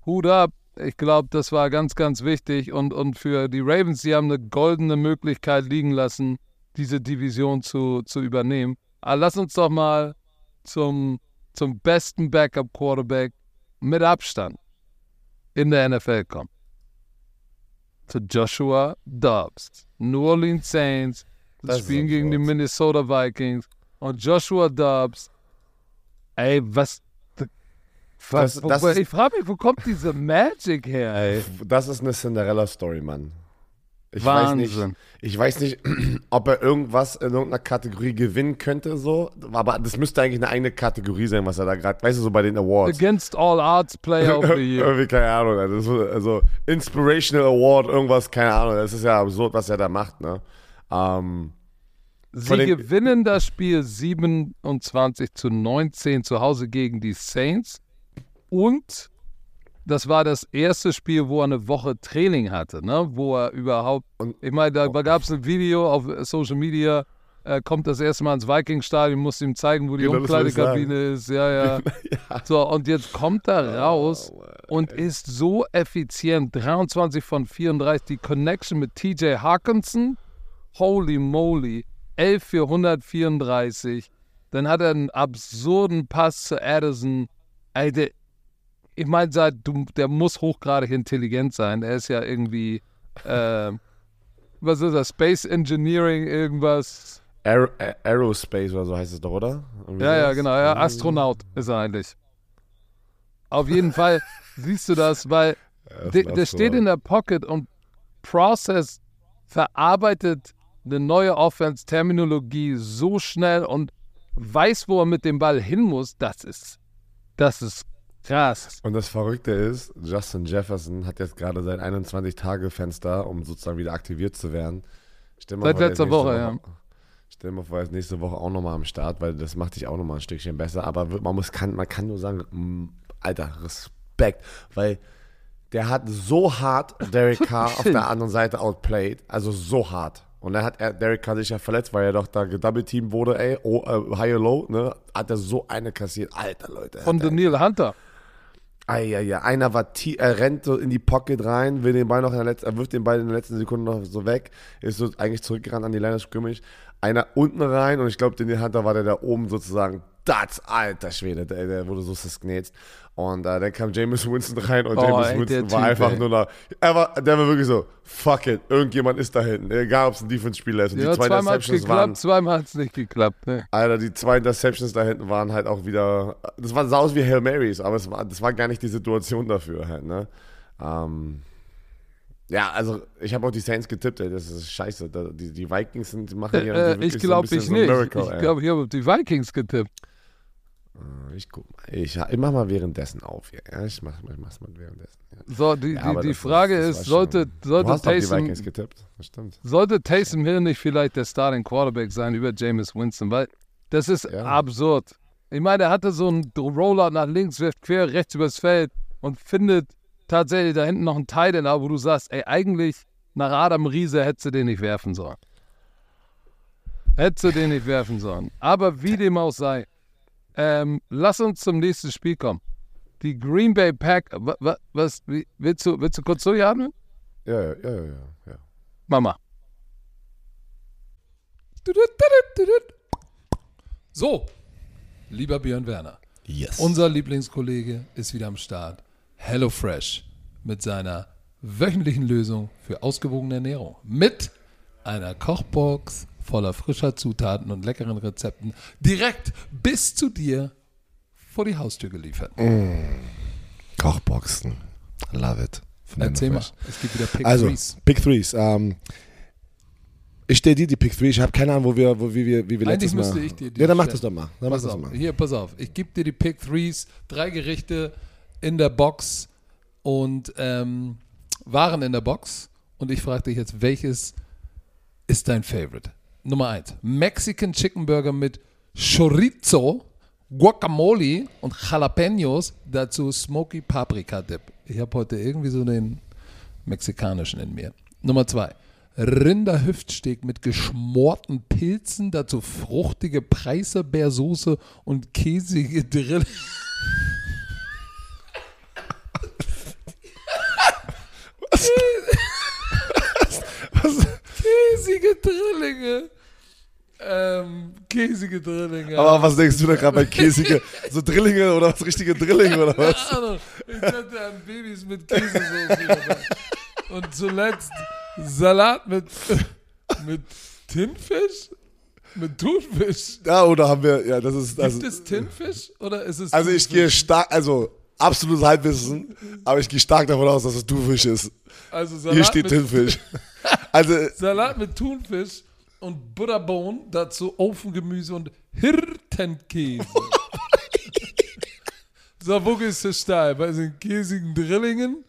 S1: Hut ab. Ich glaube, das war ganz, ganz wichtig. Und, und für die Ravens, die haben eine goldene Möglichkeit liegen lassen, diese Division zu, zu übernehmen. Aber lass uns doch mal zum, zum besten Backup-Quarterback mit Abstand in der NFL kommen. Zu Joshua Dobbs. New Orleans Saints
S2: Das
S1: spielen gegen die. Minnesota Vikings. Und Joshua Dobbs, ey, was. Was,
S2: Das- das
S1: wo, ich frage mich, wo kommt diese Magic her, ey?
S2: Das ist eine Cinderella-Story, Mann. Ich
S1: Wahnsinn.
S2: weiß nicht, ich weiß nicht, [clears throat] ob er irgendwas in irgendeiner Kategorie gewinnen könnte, so. Aber das müsste eigentlich eine eigene Kategorie sein, was er da gerade, weißt du, so bei den Awards.
S1: Against All Arts Player of the Year. [laughs]
S2: Irgendwie, keine Ahnung. Also, so- also, Inspirational Award, irgendwas, keine Ahnung. Das ist ja absurd, was er da macht, ne? Ähm,
S1: Sie gewinnen das Spiel 27 zu 19 zu Hause gegen die Saints. Und das war das erste Spiel, wo er eine Woche Training hatte, ne? wo er überhaupt. Ich meine, da gab es ein Video auf Social Media. Er kommt das erste Mal ins Vikings-Stadion, muss ihm zeigen, wo die
S2: Genau,
S1: Umkleidekabine ist. Ja, [laughs] ja. So, und jetzt kommt er raus und ist so effizient. 23 von 34. Die Connection mit TJ Hawkinson, holy moly, 11 für 134. Dann hat er einen absurden Pass zu Addison. Der, ich meine, der muss hochgradig intelligent sein. Er ist ja irgendwie, äh, was ist das, Space Engineering, irgendwas.
S2: Aer Aer- Aerospace oder so heißt es doch, oder? Irgendwie
S1: Ja, ja, genau. Ja, Astronaut ist er eigentlich. Auf jeden Fall siehst du das, weil
S2: Ja,
S1: der, der steht in der Pocket und Process verarbeitet eine neue Offense-Terminologie so schnell und weiß, wo er mit dem Ball hin muss. Das ist, das ist krass.
S2: Und das Verrückte ist, Justin Jefferson hat jetzt gerade sein 21-Tage-Fenster, um sozusagen wieder aktiviert zu werden.
S1: Seit
S2: vor,
S1: letzter
S2: nächste
S1: Woche, ja.
S2: Stell dir mal vor, er ist nächste Woche auch nochmal am Start, weil das macht dich auch nochmal ein Stückchen besser. Aber man, muss, kann, man kann nur sagen, mm, Alter, Respekt, weil der hat so hart Derek [laughs] Carr auf der anderen Seite outplayed, also so hart. Und dann hat er, Derek Carr sich ja verletzt, weil er doch da gedouble-teamt wurde, ey, oh, äh, high or low, ne, hat er so eine kassiert. Alter, Leute.
S1: Von Daniel Hunter.
S2: Eieiei, einer war tie er rennt so in die Pocket rein, will den Ball noch in der letzten, er wirft den Ball in der letzten Sekunde noch so weg, ist so eigentlich zurückgerannt an die Line of Scrimmage. Einer unten rein und ich glaube, den Hunter war der da oben sozusagen. Das, alter Schwede, der, der wurde so sknetzt. Und äh, dann kam James Winston rein und
S1: Oh,
S2: James
S1: ey,
S2: Winston war
S1: Typ,
S2: einfach
S1: ey.
S2: nur da. Er war, der war wirklich so, fuck it, irgendjemand ist da hinten. Egal, ob es ein Defense-Spieler ist. Und
S1: Ja,
S2: die zwei
S1: zweimal hat es
S2: Interceptions waren,
S1: geklappt, zweimal hat es nicht geklappt. Ne?
S2: Alter, die zwei Interceptions da hinten waren halt auch wieder. Das war, sah aus wie Hail Marys, aber es war, das war gar nicht die Situation dafür halt, ne? Ähm, ja, also ich habe auch die Saints getippt, ey, das ist scheiße. Die, die Vikings sind, machen hier
S1: Äh,
S2: wirklich
S1: ich glaube
S2: so ein
S1: ich nicht.
S2: so ein Miracle,
S1: ich glaube, ich habe die Vikings getippt.
S2: Ich guck mal. Ich, ich mach mal währenddessen auf hier. Ja, ich mach, ich mach's mal währenddessen. Ja.
S1: So, die,
S2: Ja,
S1: die, die Frage ist,
S2: war
S1: sollte,
S2: schon- du
S1: sollte,
S2: hast doch die
S1: Taysom,
S2: Vikings getippt, das stimmt.
S1: sollte Taysom Hill nicht vielleicht der Starting Quarterback sein über Jameis Winston? Weil das ist
S2: Ja.
S1: absurd. Ich meine, er hatte so einen Rollout nach links, wirft quer rechts übers Feld und findet tatsächlich da hinten noch einen Tight End, wo du sagst, ey, eigentlich nach Adam Riese hättest du den nicht werfen sollen. Hättest du den nicht werfen sollen. Aber wie dem auch sei, ähm, lass uns zum nächsten Spiel kommen. Die Green Bay Pack, wa, wa, was, wie, willst, du, willst du kurz durchatmen?
S2: Ja, ja, ja, ja, ja.
S1: Mama.
S3: So, lieber Björn Werner,
S2: Yes.
S3: unser Lieblingskollege ist wieder am Start. HelloFresh mit seiner wöchentlichen Lösung für ausgewogene Ernährung. Mit einer Kochbox voller frischer Zutaten und leckeren Rezepten direkt bis zu dir vor die Haustür geliefert.
S2: Kochboxen. Love it.
S3: Erzähl mal, es gibt wieder Pick
S2: Also,
S3: Threes.
S2: Pick Threes. Ähm, ich stelle dir die Pick Three. Ich habe keine Ahnung, wo wir, wo, wie wir, wie wir
S3: Eigentlich
S2: letztes Mal.
S3: müsste ich dir die
S2: Ja, dann mach das doch mal. Dann mach
S3: Pass
S2: das
S3: auf,
S2: mal.
S3: hier, pass auf. Ich gebe dir die Pick Threes, drei Gerichte in der Box und ähm, Waren in der Box. Und ich frage dich jetzt, welches ist dein Favorite? Nummer eins: Mexican Chicken Burger mit Chorizo, Guacamole und Jalapenos. Dazu Smoky Paprika Dip. Ich habe heute irgendwie so den mexikanischen in mir. Nummer zwei. Rinderhüftsteak mit geschmorten Pilzen, dazu fruchtige Preiselbeersoße und käsige Drill. [laughs] [laughs] Käsige Drillinge. Ähm, käsige Drillinge.
S2: Aber was denkst du da gerade bei käsige, so Drillinge oder was, richtige Drillinge oder was?
S3: Keine Ahnung. Ich dachte an Babys mit Käsesoße. Und zuletzt Salat mit, mit Tinfisch? Mit Thunfisch?
S2: Ja, oder haben wir, ja, das ist, also,
S3: Gibt es Tinfisch oder ist es
S2: also ich
S3: Thunfisch?
S2: gehe stark, also absolutes Halbwissen, aber ich gehe stark davon aus, dass es Thunfisch ist.
S3: Also Salat
S2: Hier steht
S3: mit,
S2: Thunfisch. [laughs] Also,
S3: Salat mit Thunfisch und Butterbohnen, dazu Ofengemüse und Hirtenkäse. [laughs] so, wo gehst du steil? Bei den käsigen Drillingen,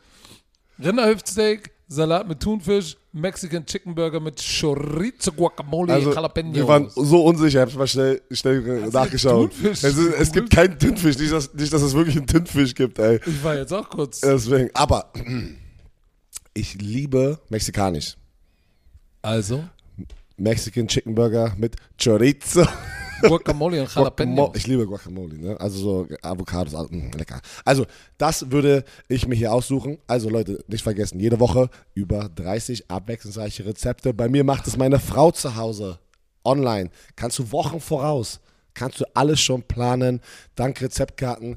S3: Rinderhüftsteak, Salat mit Thunfisch, Mexican Chicken Burger mit Chorizo, Guacamole,
S2: also
S3: Jalapenos.
S2: wir waren so unsicher, ich habe mal schnell, schnell nachgeschaut.
S3: Thunfisch
S2: Es, ist, es gibt keinen Thunfisch, nicht dass, nicht, dass es wirklich einen Thunfisch gibt, ey.
S3: ich war jetzt auch kurz.
S2: Deswegen, aber [clears throat] ich liebe mexikanisch.
S3: Also,
S2: Mexican Chicken Burger mit Chorizo. [laughs]
S3: Guacamole und. Jalapenos.
S2: Ich liebe Guacamole, ne? Also so Avocados, all- mm, lecker. Also, das würde ich mir hier aussuchen. Also Leute, nicht vergessen, jede Woche über 30 abwechslungsreiche Rezepte. Bei mir macht es meine Frau zu Hause. Online. Kannst du Wochen voraus. Kannst du alles schon planen. Dank Rezeptkarten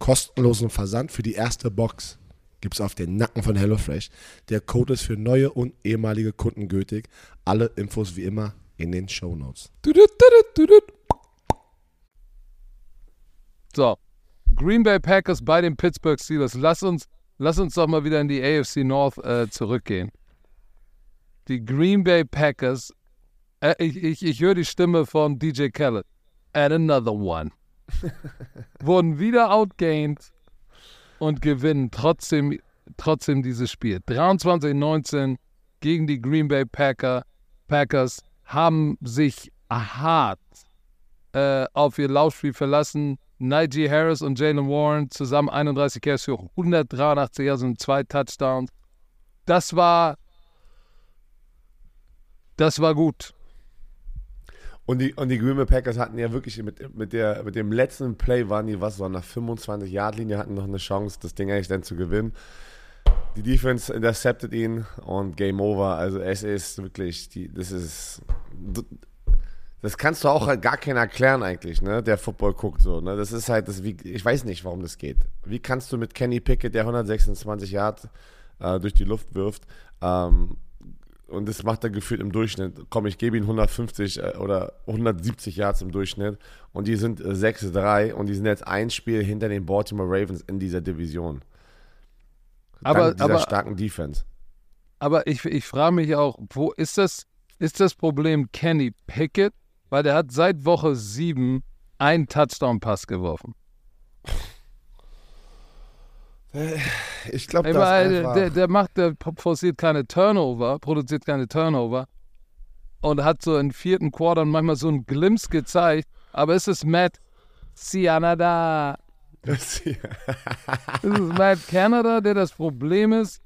S2: Kostenlosen Versand für die erste Box gibt es auf den Nacken von HelloFresh. Der Code ist für neue und ehemalige Kunden gültig. Alle Infos wie immer in den Show Notes.
S1: So, Green Bay Packers bei den Pittsburgh Steelers. Lass uns, lass uns doch mal wieder in die AFC North äh, zurückgehen. Die Green Bay Packers, äh, ich, ich, ich höre die Stimme von DJ Khaled. And another one. Wurden wieder outgained und gewinnen trotzdem, trotzdem dieses Spiel. 23-19 gegen die Green Bay Packer, Packers haben sich hart äh, auf ihr Laufspiel verlassen. Najee Harris und Jalen Warren zusammen 31 Carries für 183 Yards und zwei Touchdowns. Das war das war gut.
S2: Und die, und die Green Bay Packers hatten ja wirklich mit, mit, der, mit dem letzten Play waren die, was, so der 25-Yard-Linie, hatten noch eine Chance, das Ding eigentlich dann zu gewinnen. Die Defense intercepted ihn und Game Over. Also es ist wirklich, die, das ist, das kannst du auch halt gar keiner erklären eigentlich, ne, der Football guckt so, ne. Das ist halt, das, wie, ich weiß nicht, warum das geht. Wie kannst du mit Kenny Pickett, der 126 Yard äh, durch die Luft wirft, ähm, und das macht er gefühlt im Durchschnitt. Komm, ich gebe ihm 150 äh, oder 170 Yards im Durchschnitt und die sind äh, 6-3 und die sind jetzt ein Spiel hinter den Baltimore Ravens in dieser Division.
S1: Aber,
S2: Dank dieser
S1: aber,
S2: starken Defense.
S1: aber ich, ich frage mich auch, wo ist das, ist das Problem Kenny Pickett? Weil der hat seit Woche 7 einen Touchdown-Pass geworfen.
S2: Ich glaube, das
S1: der, der macht, der forciert keine Turnover, produziert keine Turnover und hat so in vierten Quartern manchmal so einen Glimpse gezeigt. Aber ist es Matt Cianada? [laughs] Ist es Matt Canada, der das Problem ist?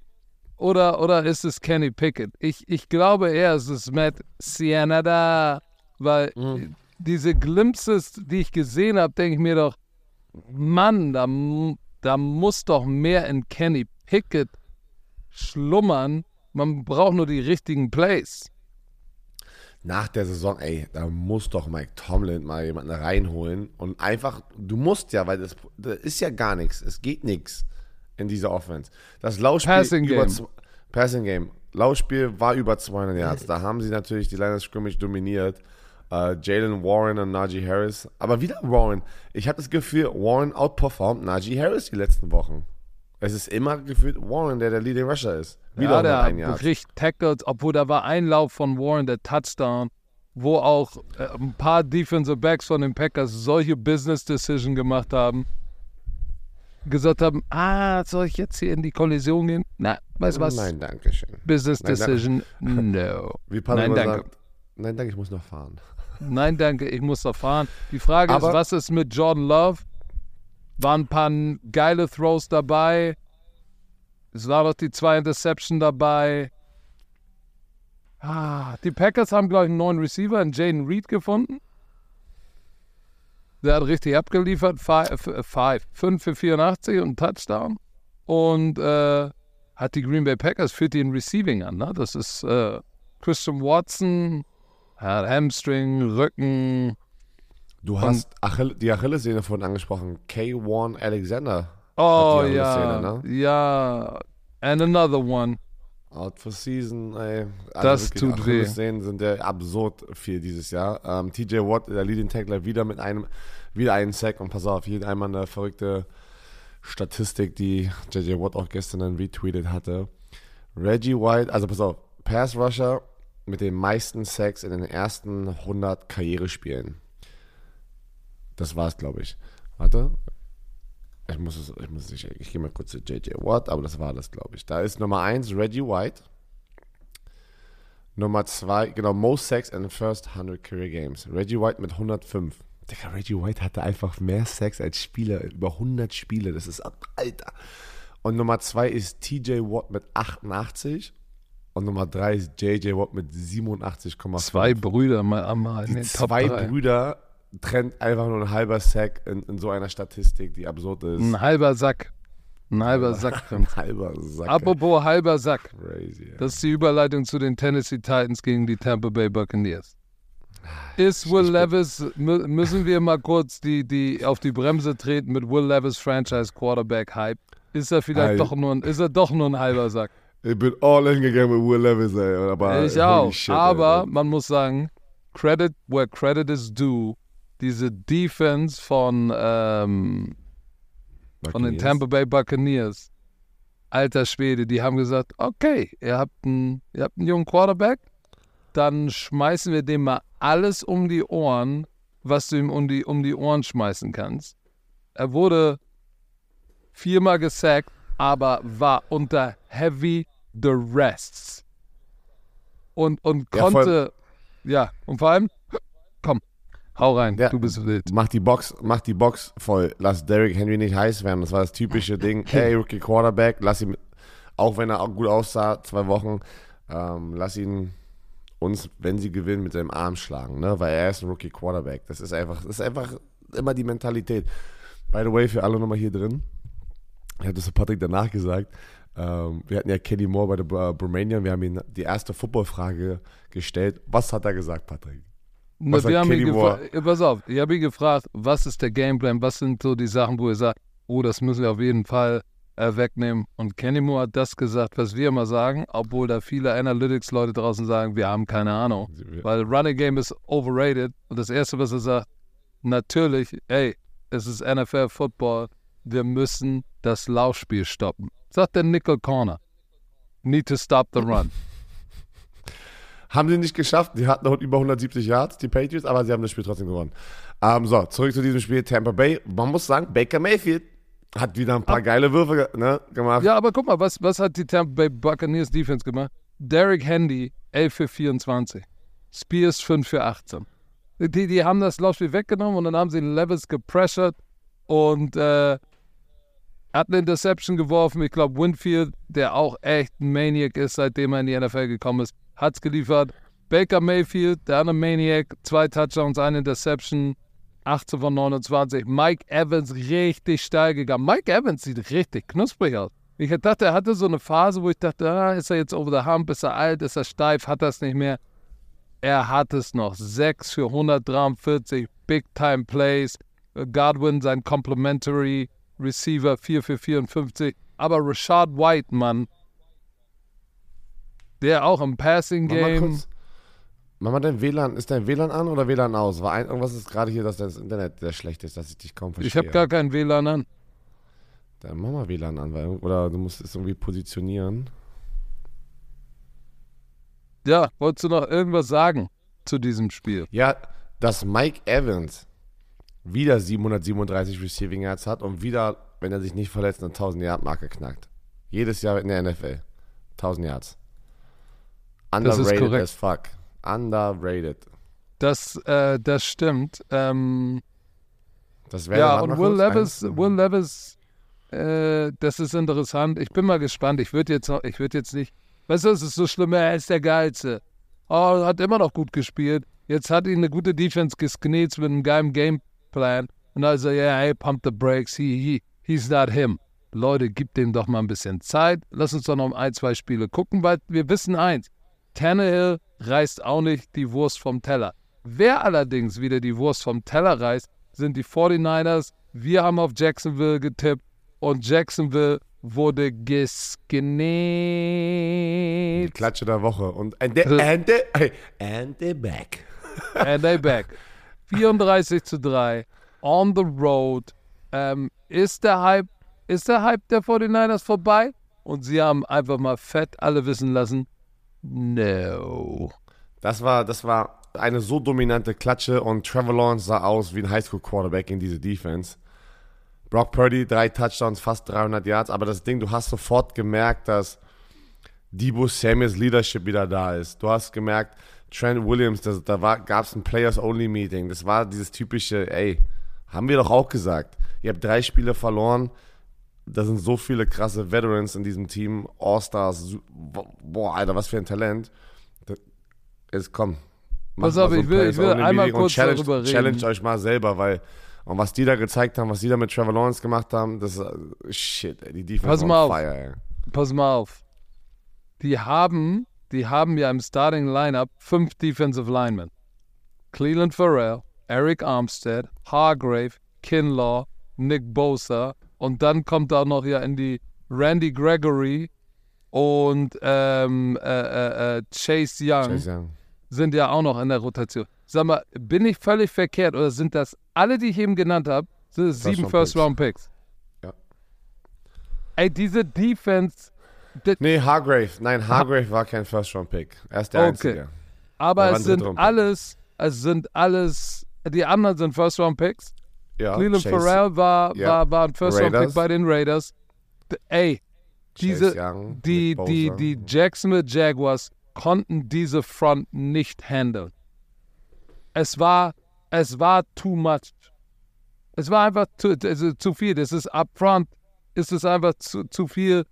S1: Oder, oder ist es Kenny Pickett? Ich, ich glaube eher, es ist Matt Cianada, weil
S2: Mhm.
S1: diese Glimpses, die ich gesehen habe, denke ich mir doch, Mann, da, da muss doch mehr in Kenny Pickett schlummern. Man braucht nur die richtigen Plays.
S2: nach der Saison, ey, da muss doch Mike Tomlin mal jemanden reinholen und einfach, du musst ja, weil das, das ist ja gar nichts, es geht nichts in dieser Offense. Das Laufspiel
S1: Passing
S2: über
S1: Game.
S2: Passing Game. Laufspiel war über 200 Yards. [laughs] Da haben sie natürlich die Line of Scrimmage dominiert. Äh, Jalen Warren und Najee Harris. Aber wieder Warren. Ich habe das Gefühl, Warren outperformt Najee Harris die letzten Wochen. Es ist immer gefühlt Warren, der der Leading Rusher ist. Wieder
S1: ja,
S2: 101
S1: der
S2: Yards.
S1: bricht Tackles, obwohl da war ein Lauf von Warren, der Touchdown, wo auch äh, ein paar Defensive Backs von den Packers solche Business Decision gemacht haben. Gesagt haben, ah, soll ich jetzt hier in die Kollision gehen? Na, weißt du was?
S2: Nein, danke schön.
S1: Business
S2: Nein, danke.
S1: Decision, no.
S2: Wie Paul
S1: Nein, danke.
S2: sagt, nein, danke, ich muss noch fahren.
S1: Nein, danke, ich muss noch fahren. Die Frage
S2: Aber-
S1: ist, was ist mit Jordan Love? Waren ein paar geile Throws dabei? Es waren doch die zwei Interception dabei. Ah, die Packers haben, glaube ich, einen neuen Receiver, einen Jaden Reed gefunden. Der hat richtig abgeliefert. Five, five, 5 für 84 und Touchdown. Und äh, hat die Green Bay Packers, führt die in Receiving an. Ne? Das ist äh, Christian Watson, Hamstring, Rücken.
S2: Du hast Achille, die Achillessehne vorhin angesprochen. K1 Alexander.
S1: Oh ja,
S2: ne?
S1: ja. And another one.
S2: Out for season, ey.
S1: Das tut weh.
S2: Achillessehnen sind ja absurd viel dieses Jahr. Ähm, TJ Watt, der Leading Tackler, wieder mit einem, wieder einen Sack und pass auf, hier einmal eine verrückte Statistik, die JJ Watt auch gestern dann retweetet hatte. Reggie White, also pass auf, Pass Rusher mit den meisten Sacks in den ersten 100 Karrierespielen. Das war's, glaube ich. Warte. Ich muss es, ich muss nicht, ich gehe mal kurz zu JJ Watt, aber das war das, glaube ich. Da ist Nummer 1 Reggie White. Nummer 2, genau, most sacks in the first 100 career games. Reggie White mit 105. Digga, Reggie White hatte einfach mehr Sacks als Spieler, über 100 Spiele. Das ist, Alter. Und Nummer 2 ist TJ Watt mit 88. Und Nummer 3 ist JJ Watt mit 87,5.
S1: Zwei Brüder mal, mal in
S2: Die
S1: den Top
S2: zwei
S1: 3.
S2: Brüder trennt einfach nur ein halber Sack in, in so einer Statistik, die absurd ist.
S1: Ein halber Sack. Ein halber Sack. [laughs]
S2: Ein halber Sack.
S1: Apropos halber Sack.
S2: Crazy.
S1: Das ist die Überleitung zu den Tennessee Titans gegen die Tampa Bay Buccaneers. Ist Will Levis, mü- müssen wir mal kurz die, die auf die Bremse treten mit Will Levis Franchise Quarterback Hype? Ist er vielleicht
S2: Ey.
S1: doch nur ein, ist er doch nur ein halber Sack?
S2: Ich bin all in gegangen mit Will Levis, ey. Aber,
S1: ich auch.
S2: shit,
S1: Aber
S2: ey.
S1: man muss sagen, Credit where credit is due. Diese Defense von, ähm, von den. Tampa Bay Buccaneers. Alter Schwede, die haben gesagt, okay, ihr habt einen, ihr habt einen jungen Quarterback, dann schmeißen wir dem mal alles um die Ohren, was du ihm um die, um die Ohren schmeißen kannst. Er wurde viermal gesackt, aber war unter heavy duress. Und, und
S2: Ja, vor
S1: konnte, ja, und vor allem, komm, hau rein,
S2: Ja.
S1: du bist wild.
S2: Mach die Box, mach die Box voll. Lass Derrick Henry nicht heiß werden. Das war das typische Ding. [laughs] Hey, Rookie Quarterback, lass ihn, auch wenn er auch gut aussah, zwei Wochen, ähm, lass ihn uns, wenn sie gewinnen, mit seinem Arm schlagen, ne? Weil er ist ein Rookie Quarterback. Das ist einfach, das ist einfach immer die Mentalität. By the way, für alle nochmal hier drin. Ich hatte zu Patrick danach gesagt, wir hatten ja Kenny Moore bei der Br- Bromanian, wir haben ihm die erste Footballfrage gestellt. Was hat er gesagt, Patrick? Was
S1: wir haben ihn gefra- äh, pass auf, ich habe ihn gefragt, was ist der Gameplan, was sind so die Sachen, wo er sagt, oh, das müssen wir auf jeden Fall äh, wegnehmen. Und Kenny Moore hat das gesagt, was wir immer sagen, obwohl da viele Analytics-Leute draußen sagen, wir haben keine Ahnung. Weil Running Game ist overrated. Und das Erste, was er sagt, natürlich, ey, es ist NFL Football, wir müssen das Laufspiel stoppen. Sagt der Nickel Corner. Need to stop the run. [laughs]
S2: Haben sie nicht geschafft. Die hatten noch über 170 Yards, die Patriots, aber sie haben das Spiel trotzdem gewonnen. Ähm, so, zurück zu diesem Spiel. Tampa Bay. Man muss sagen, Baker Mayfield hat wieder ein paar geile Würfe ne, gemacht.
S1: Ja, aber guck mal, was, was hat die Tampa Bay Buccaneers Defense gemacht? Derrick Handy 11 für 24. Spears 5 für 18. Die, die haben das Laufspiel weggenommen und dann haben sie Levis gepressured und äh, hat eine Interception geworfen. Ich glaube, Winfield, der auch echt ein Maniac ist, seitdem er in die NFL gekommen ist, hat's geliefert. Baker Mayfield, der andere Maniac, zwei Touchdowns, eine Interception, 18 von 29. Mike Evans richtig steil gegangen. Mike Evans sieht richtig knusprig aus. Ich dachte, er hatte so eine Phase, wo ich dachte, ah, ist er jetzt over the hump, ist er alt, ist er steif, hat es nicht mehr. Er hat es noch. 6 für 143 Big-Time Plays. Godwin, sein Complimentary Receiver, 4 für 54. Aber Rashad White, Mann, der auch im Passing Game.
S2: Mach mal dein WLAN. Ist dein WLAN an oder WLAN aus? War ein, irgendwas ist gerade hier, dass das Internet sehr schlecht ist, dass ich dich kaum verstehe.
S1: Ich habe gar keinen WLAN an.
S2: Dann mach mal WLAN an, weil, oder du musst es irgendwie positionieren.
S1: Ja, wolltest du noch irgendwas sagen zu diesem Spiel?
S2: Ja, dass Mike Evans wieder 737 Receiving Yards hat und wieder, wenn er sich nicht verletzt, eine 1000 Yard Marke knackt. Jedes Jahr in der NFL. 1000 Yards.
S1: ist
S2: Underrated
S1: korrekt.
S2: as fuck. Underrated.
S1: Das, äh, das stimmt. Ähm,
S2: Das wäre
S1: ja, und Will Levis, Will Levis, äh, das ist interessant. Ich bin mal gespannt. Ich würde jetzt ich würde jetzt nicht, weißt du, es ist so schlimm, er ist der Geilste. Oh, hat immer noch gut gespielt. Jetzt hat ihn eine gute Defense gesknetzt mit einem geilen Gameplan. Und also, ja, hey, pump the brakes. He, he, he's not him. Leute, gibt dem doch mal ein bisschen Zeit. Lass uns doch noch ein, zwei Spiele gucken, weil wir wissen eins, Tannehill reißt auch nicht die Wurst vom Teller. Wer allerdings wieder die Wurst vom Teller reißt, sind die 49ers. Wir haben auf Jacksonville getippt und Jacksonville wurde
S2: Die
S1: gesgenäht.
S2: Klatsche der Woche. Und and the,
S1: Also-
S2: and the, and the back.
S1: And they back. [laughs] 34 zu 3. On the road. Ähm, ist, der Hype, ist der Hype der 49ers vorbei? Und sie haben einfach mal fett alle wissen lassen, no.
S2: Das war, das war eine so dominante Klatsche und Trevor Lawrence sah aus wie ein Highschool-Quarterback in diese Defense. Brock Purdy, drei Touchdowns, fast 300 Yards, aber das Ding, du hast sofort gemerkt, dass Debo Samuels Leadership wieder da ist. Du hast gemerkt, Trent Williams, das, da gab es ein Players-Only-Meeting. Das war dieses typische, ey, haben wir doch auch gesagt. Ihr habt drei Spiele verloren. Da sind so viele krasse Veterans in diesem Team, All-Stars. Boah, Alter, was für ein Talent. Jetzt komm.
S1: Pass auf, ich will- ich will einmal kurz
S2: challenge,
S1: darüber reden.
S2: Challenge euch mal selber, weil und was die da gezeigt haben, was die da mit Trevor Lawrence gemacht haben, das ist shit, ey, die Defense
S1: Pass mal auf.
S2: fire, ey.
S1: Pass mal auf. Die haben, die haben ja im Starting Lineup fünf Defensive Linemen. Cleveland Farrell, Eric Armstead, Hargrave, Kinlaw, Nick Bosa und dann kommt da noch ja in die Randy Gregory und ähm, äh, äh, äh, Chase Young
S2: Chase Young.
S1: sind ja auch noch in der Rotation. Sag mal, bin ich völlig verkehrt oder sind das alle, die ich eben genannt habe, sind es sieben
S2: First-Round
S1: First-Round-Picks?
S2: Ja.
S1: Ey, diese Defense,
S2: Nee, Hargrave. Nein, Hargrave war kein First-Round-Pick. Er ist der
S1: Okay.
S2: Einzige.
S1: aber es sind alles, es sind alles, die anderen sind First-Round-Picks.
S2: Ja,
S1: Cleveland
S2: Chase-
S1: Farrell war,
S2: Ja.
S1: war, war ein First-Round-Pick
S2: Raiders.
S1: bei den Raiders. D- Ey, diese,
S2: Young,
S1: die, die, die Jacksonville Jaguars konnten diese Front nicht handeln. Es war, es war too much. Es war einfach zu, also zu viel. Das ist up front, ist es einfach zu, zu viel.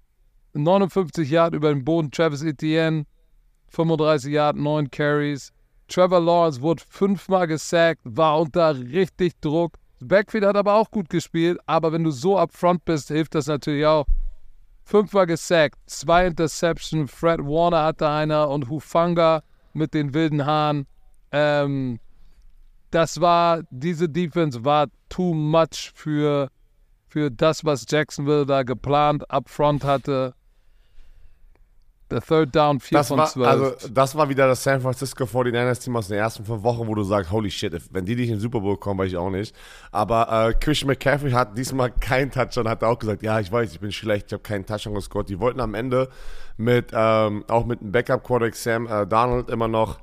S1: 59 Yard über den Boden, Travis Etienne, 35 Yard, 9 Carries. Trevor Lawrence wurde fünfmal gesackt, war unter richtig Druck. Backfield hat aber auch gut gespielt, aber wenn du so up front bist, hilft das natürlich auch. Fünfmal gesackt, zwei Interception, Fred Warner hatte einer und Hufanga mit den wilden Haaren. Ähm, das war, diese Defense war too much für, für das, was Jacksonville da geplant up front hatte. Der Third Down, 4
S2: Das
S1: von
S2: war,
S1: 12.
S2: also, das war wieder das San Francisco 49ers Team aus den ersten fünf Wochen, wo du sagst, holy shit, wenn die nicht in den Super Bowl kommen, weiß ich auch nicht. Aber äh, Christian McCaffrey hat diesmal keinen Touchdown, hat er auch gesagt, ja, ich weiß, ich bin schlecht, ich habe keinen Touchdown gescored. Die wollten am Ende mit, ähm, auch mit dem Backup-Quarterback Sam äh, Donald immer noch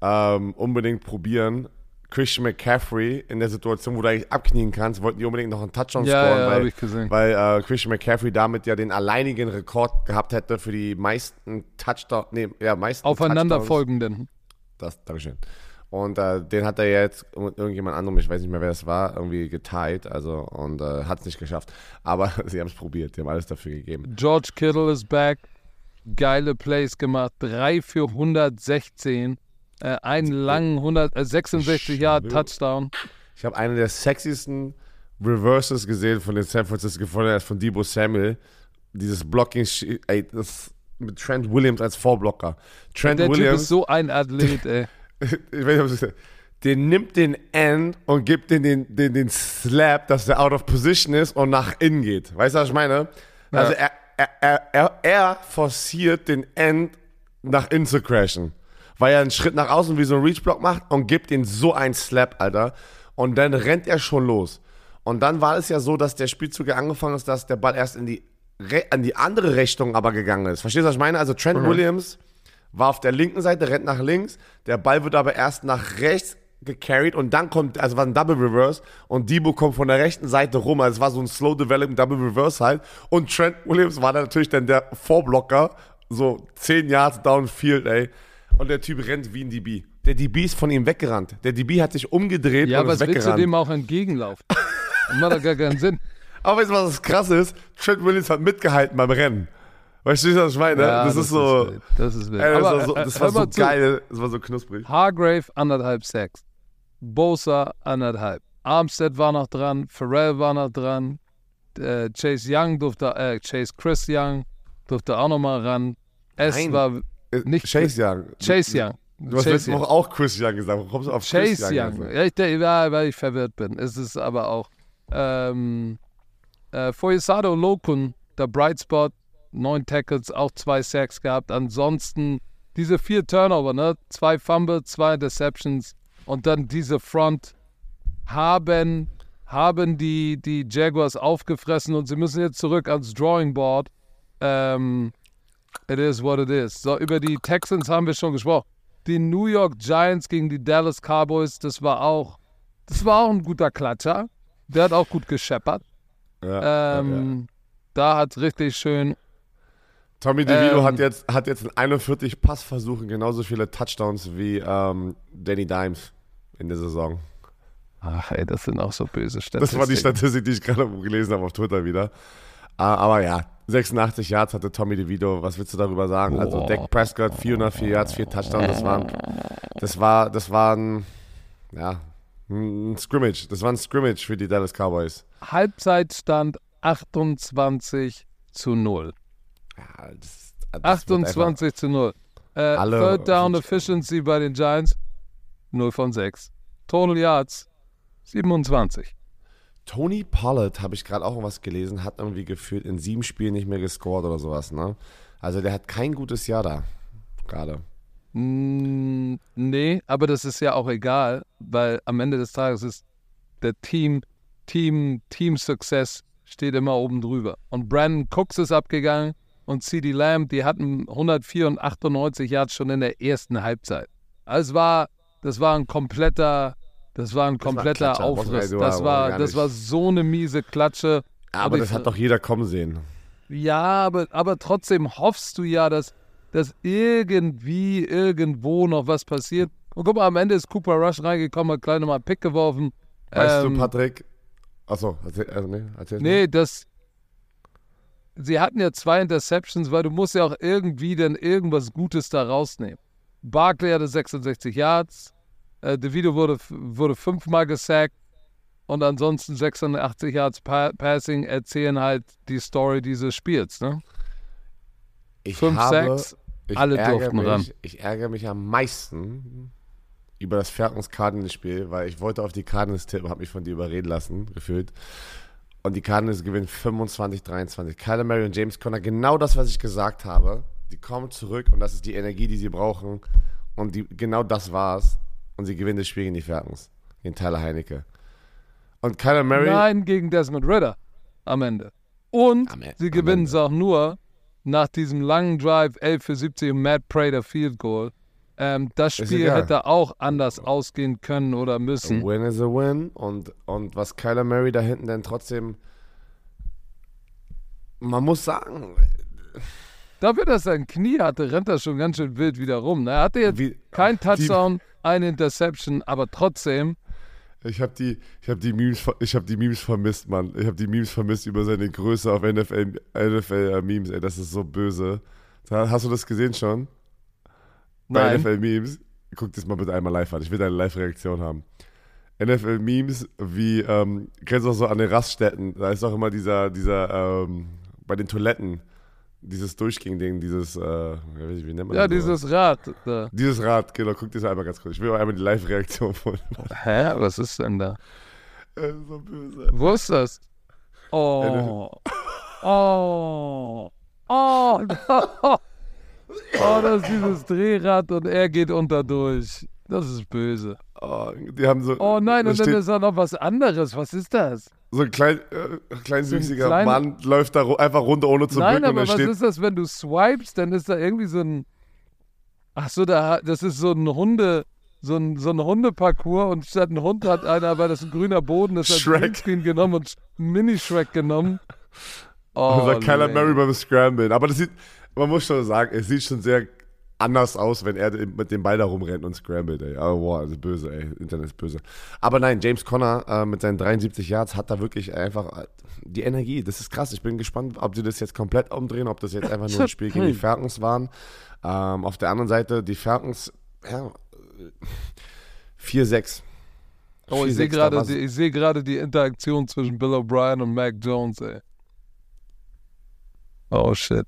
S2: ähm, unbedingt probieren. Christian McCaffrey in der Situation, wo du eigentlich abknien kannst, wollten die unbedingt noch einen Touchdown
S1: Ja,
S2: scoren,
S1: ja,
S2: weil,
S1: ich gesehen.
S2: weil äh, Christian McCaffrey damit ja den alleinigen Rekord gehabt hätte für die meisten Touchdowns, nee, ja, meisten.
S1: Aufeinanderfolgenden.
S2: Das, Dankeschön. Und äh, den hat er jetzt mit irgendjemand anderem, ich weiß nicht mehr, wer das war, irgendwie geteilt, also und äh, hat es nicht geschafft. Aber [laughs] sie haben es probiert, sie haben alles dafür gegeben.
S1: George Kittle ist back. Geile Plays gemacht. 3 für 116. Äh, einen langen 100, äh, 66 Yard. Touchdown.
S2: Ich habe einen der sexiesten Reverses gesehen von den San Francisco 49ers von Debo Samuel. Dieses Blocking, ey, das mit Trent Williams als Vorblocker. Trent
S1: Der Typ
S2: Williams,
S1: ist so ein Athlet, ey. [laughs]
S2: ich weiß nicht, den nimmt den End und gibt den, den, den, den Slap, dass der out of position ist und nach innen geht. Weißt du, was ich meine? Also er, er, er, er, er forciert den End nach innen zu crashen. Weil er einen Schritt nach außen wie so ein Reach-Block macht und gibt den so einen Slap, Alter. Und dann rennt er schon los. Und dann war es ja so, dass der Spielzug ja angefangen ist, dass der Ball erst in die, Re an die andere Richtung aber gegangen ist. Verstehst du, was ich meine? Also Trent Williams war auf der linken Seite, rennt nach links. Der Ball wird aber erst nach rechts gecarried und dann kommt, also war ein Double Reverse und Debo kommt von der rechten Seite rum. Also es war so ein Slow Developing Double Reverse halt. Und Trent Williams war dann natürlich dann der Vorblocker, so 10 Yards downfield, ey. Und der Typ rennt wie ein DB. Der DB ist von ihm weggerannt. Der DB hat sich umgedreht
S1: Ja,
S2: und ist
S1: willst du
S2: weggerannt.
S1: dem auch entgegenlaufen? Das macht doch gar keinen Sinn. [laughs]
S2: Aber weißt du, was das krass ist? Trent Williams hat mitgehalten beim Rennen. Weißt du, was ich meine?
S1: Ja,
S2: das, ist so.
S1: Das ist wild.
S2: Ey, das
S1: Aber,
S2: war so,
S1: äh,
S2: das war so geil. Das war so knusprig.
S1: Hargrave anderthalb Sacks. Bosa anderthalb. Armstead war noch dran. Pharrell war noch dran. äh, Chase Young durfte, äh, Chase Chris Young durfte auch nochmal ran. Es
S2: Nein.
S1: war Nicht-
S2: Chase Young.
S1: Chase Young.
S2: Du hast letzte
S1: Young.
S2: Woche auch Chris Young gesagt. Warum kommst du auf Chris
S1: Chase
S2: Young?
S1: Young.
S2: also?
S1: Ja, ich, ja, weil ich verwirrt bin. Es ist aber auch. Ähm, äh, Foyesado Lokun, der Bright Spot, neun Tackles, auch zwei Sacks gehabt. Ansonsten diese vier Turnover, ne? Zwei Fumbles, zwei Interceptions und dann diese Front haben, haben die, die Jaguars aufgefressen und sie müssen jetzt zurück ans Drawing Board. Ähm, it is what it is. So, über die Texans haben wir schon gesprochen. Die New York Giants gegen die Dallas Cowboys, das war auch, das war auch ein guter Klatscher. Der hat auch gut gescheppert.
S2: Ja, ja, ja.
S1: Ähm, Da hat richtig schön.
S2: Tommy DeVito
S1: ähm,
S2: hat, jetzt, hat jetzt in 41 Passversuchen genauso viele Touchdowns wie ähm, Danny Dimes in der Saison.
S1: Ach, ey, das sind auch so böse
S2: Das
S1: Statistiken.
S2: war die Statistik, die ich gerade gelesen habe auf Twitter wieder. Ah, Aber ja, 86 Yards hatte Tommy DeVito. Was willst du darüber sagen? Also
S1: Boah.
S2: Dak Prescott, 404 Yards, 4 Touchdowns. Das war, ein- das war, das war ein, ja, ein Scrimmage. Das war ein Scrimmage für die Dallas Cowboys.
S1: Halbzeitstand 28 zu 0.
S2: Ja, das, das wird
S1: 28 zu 0. Äh,
S2: Alle-
S1: Third Down Efficiency bei den Giants 0 von 6. Total Yards 27.
S2: Tony Pollard, habe ich gerade auch was gelesen, hat irgendwie gefühlt in sieben Spielen nicht mehr gescored oder sowas, ne? Also der hat kein gutes Jahr da. Gerade.
S1: Mm, nee, aber das ist ja auch egal, weil am Ende des Tages ist der Team, Team, Team Success steht immer oben drüber. Und Brandon Cooks ist abgegangen und CD Lamb, die hatten 104 und 98 Yards schon in der ersten Halbzeit. Also es war, das war ein kompletter, das war ein
S2: war
S1: kompletter
S2: muss man-
S1: Aufriss. Das
S2: war-
S1: war,
S2: gar
S1: das war so eine miese Klatsche.
S2: Aber das
S1: ich-
S2: hat doch jeder kommen sehen.
S1: Ja, aber, aber trotzdem hoffst du ja, dass, dass irgendwie, irgendwo noch was passiert. Und guck mal, am Ende ist Cooper Rush reingekommen, hat gleich nochmal einen Pick geworfen.
S2: Weißt
S1: Ähm,
S2: du, Patrick? Achso, erzähl, also, nee, erzähl
S1: Nee, das. Sie hatten ja zwei Interceptions, weil du musst ja auch irgendwie dann irgendwas Gutes da rausnehmen. Barkley hatte 66 Yards, äh, DeVito wurde, wurde fünfmal gesackt und ansonsten 86 Yards pa Passing erzählen halt die Story dieses Spiels. Ne?
S2: Ich
S1: Fünf
S2: habe,
S1: Sacks,
S2: ich
S1: alle durften
S2: mich,
S1: ran.
S2: Ich ärgere mich am meisten über das Falcons-Cardinals-Spiel, weil ich wollte auf die Cardinals tippen, habe mich von dir überreden lassen, gefühlt. Und die Cardinals gewinnen 25-23. Kyler Murray und James Conner, genau das, was ich gesagt habe. Die kommen zurück und das ist die Energie, die sie brauchen. Und die, genau das war's. Und sie gewinnen das Spiel gegen die Falcons. Gegen Tyler Heinecke. Und Kyler Murray.
S1: Nein, gegen Desmond Ritter am Ende. Und
S2: Am
S1: sie gewinnen es auch nur nach diesem langen Drive 11 für 70 und Matt Prater Field Goal. Ähm, das Spiel hätte auch anders ausgehen können oder
S2: A
S1: müssen.
S2: win is a win. Und, und was Kyler Murray da hinten dann trotzdem. Man muss sagen,
S1: Dafür, dass er ein Knie hatte, rennt er schon ganz schön wild wieder rum. ne? Er hatte jetzt
S2: wie,
S1: kein Touchdown, eine Interception, aber trotzdem.
S2: ich habe die, ich hab die, Memes, ich hab die Memes vermisst, Mann. Ich habe die Memes vermisst über seine Größe auf NFL, NFL äh, Memes. Ey, das ist so böse. Da- Hast du das gesehen schon? Bei
S1: Nein.
S2: NFL Memes? Guck das mal bitte einmal live an. Ich will deine Live-Reaktion haben. NFL Memes, wie, ähm, kennst du auch so an den Raststätten, da ist auch immer dieser, dieser, ähm, bei den Toiletten, dieses Durchging-Ding, dieses, äh, wie nennt man
S1: Ja,
S2: das?
S1: dieses Rad. Da.
S2: Dieses Rad, genau, guck dir das einmal ganz kurz. Ich will auch einmal die Live-Reaktion von. [laughs]
S1: Hä? Was ist denn da?
S2: Äh, so böse.
S1: Wo ist das? Oh. [laughs] Oh. Oh. [laughs] Oh, das ist dieses Drehrad und er geht unter durch. Das ist böse.
S2: Oh, die haben so.
S1: Oh nein, und dann
S2: steht
S1: ist da noch was anderes. Was ist das?
S2: so ein klein, äh, klein
S1: ein
S2: süßiger
S1: klein-
S2: Mann läuft da einfach runter, ohne zu
S1: Nein,
S2: blicken und
S1: aber was
S2: steht.
S1: ist das, wenn du swipest, dann ist da irgendwie so ein. Ach so, da, das ist so ein Hunde. So ein, so ein Hundeparcours und statt ein Hund hat einer, weil das ein grüner Boden ist, hat
S2: Shrek.
S1: Greenscreen genommen und Mini-Shrek genommen. [laughs] Oh,
S2: unser Kyler. Murray beim Scramble. Aber das sieht, man muss schon sagen, es sieht schon sehr anders aus, wenn er mit dem Ball da rumrennt und scrambled, ey. Aber wow, das ist böse, ey. Internet ist böse. Aber nein, James Conner äh, mit seinen 73 Yards hat da wirklich einfach äh, die Energie. Das ist krass. Ich bin gespannt, ob sie das jetzt komplett umdrehen, ob das jetzt einfach nur ein Spiel gegen die Falcons waren. Ähm, auf der anderen Seite, die Falcons, ja, 4-6.
S1: Oh, ich sehe gerade die, ich seh die Interaktion zwischen Bill O'Brien und Mac Jones, ey. Oh shit.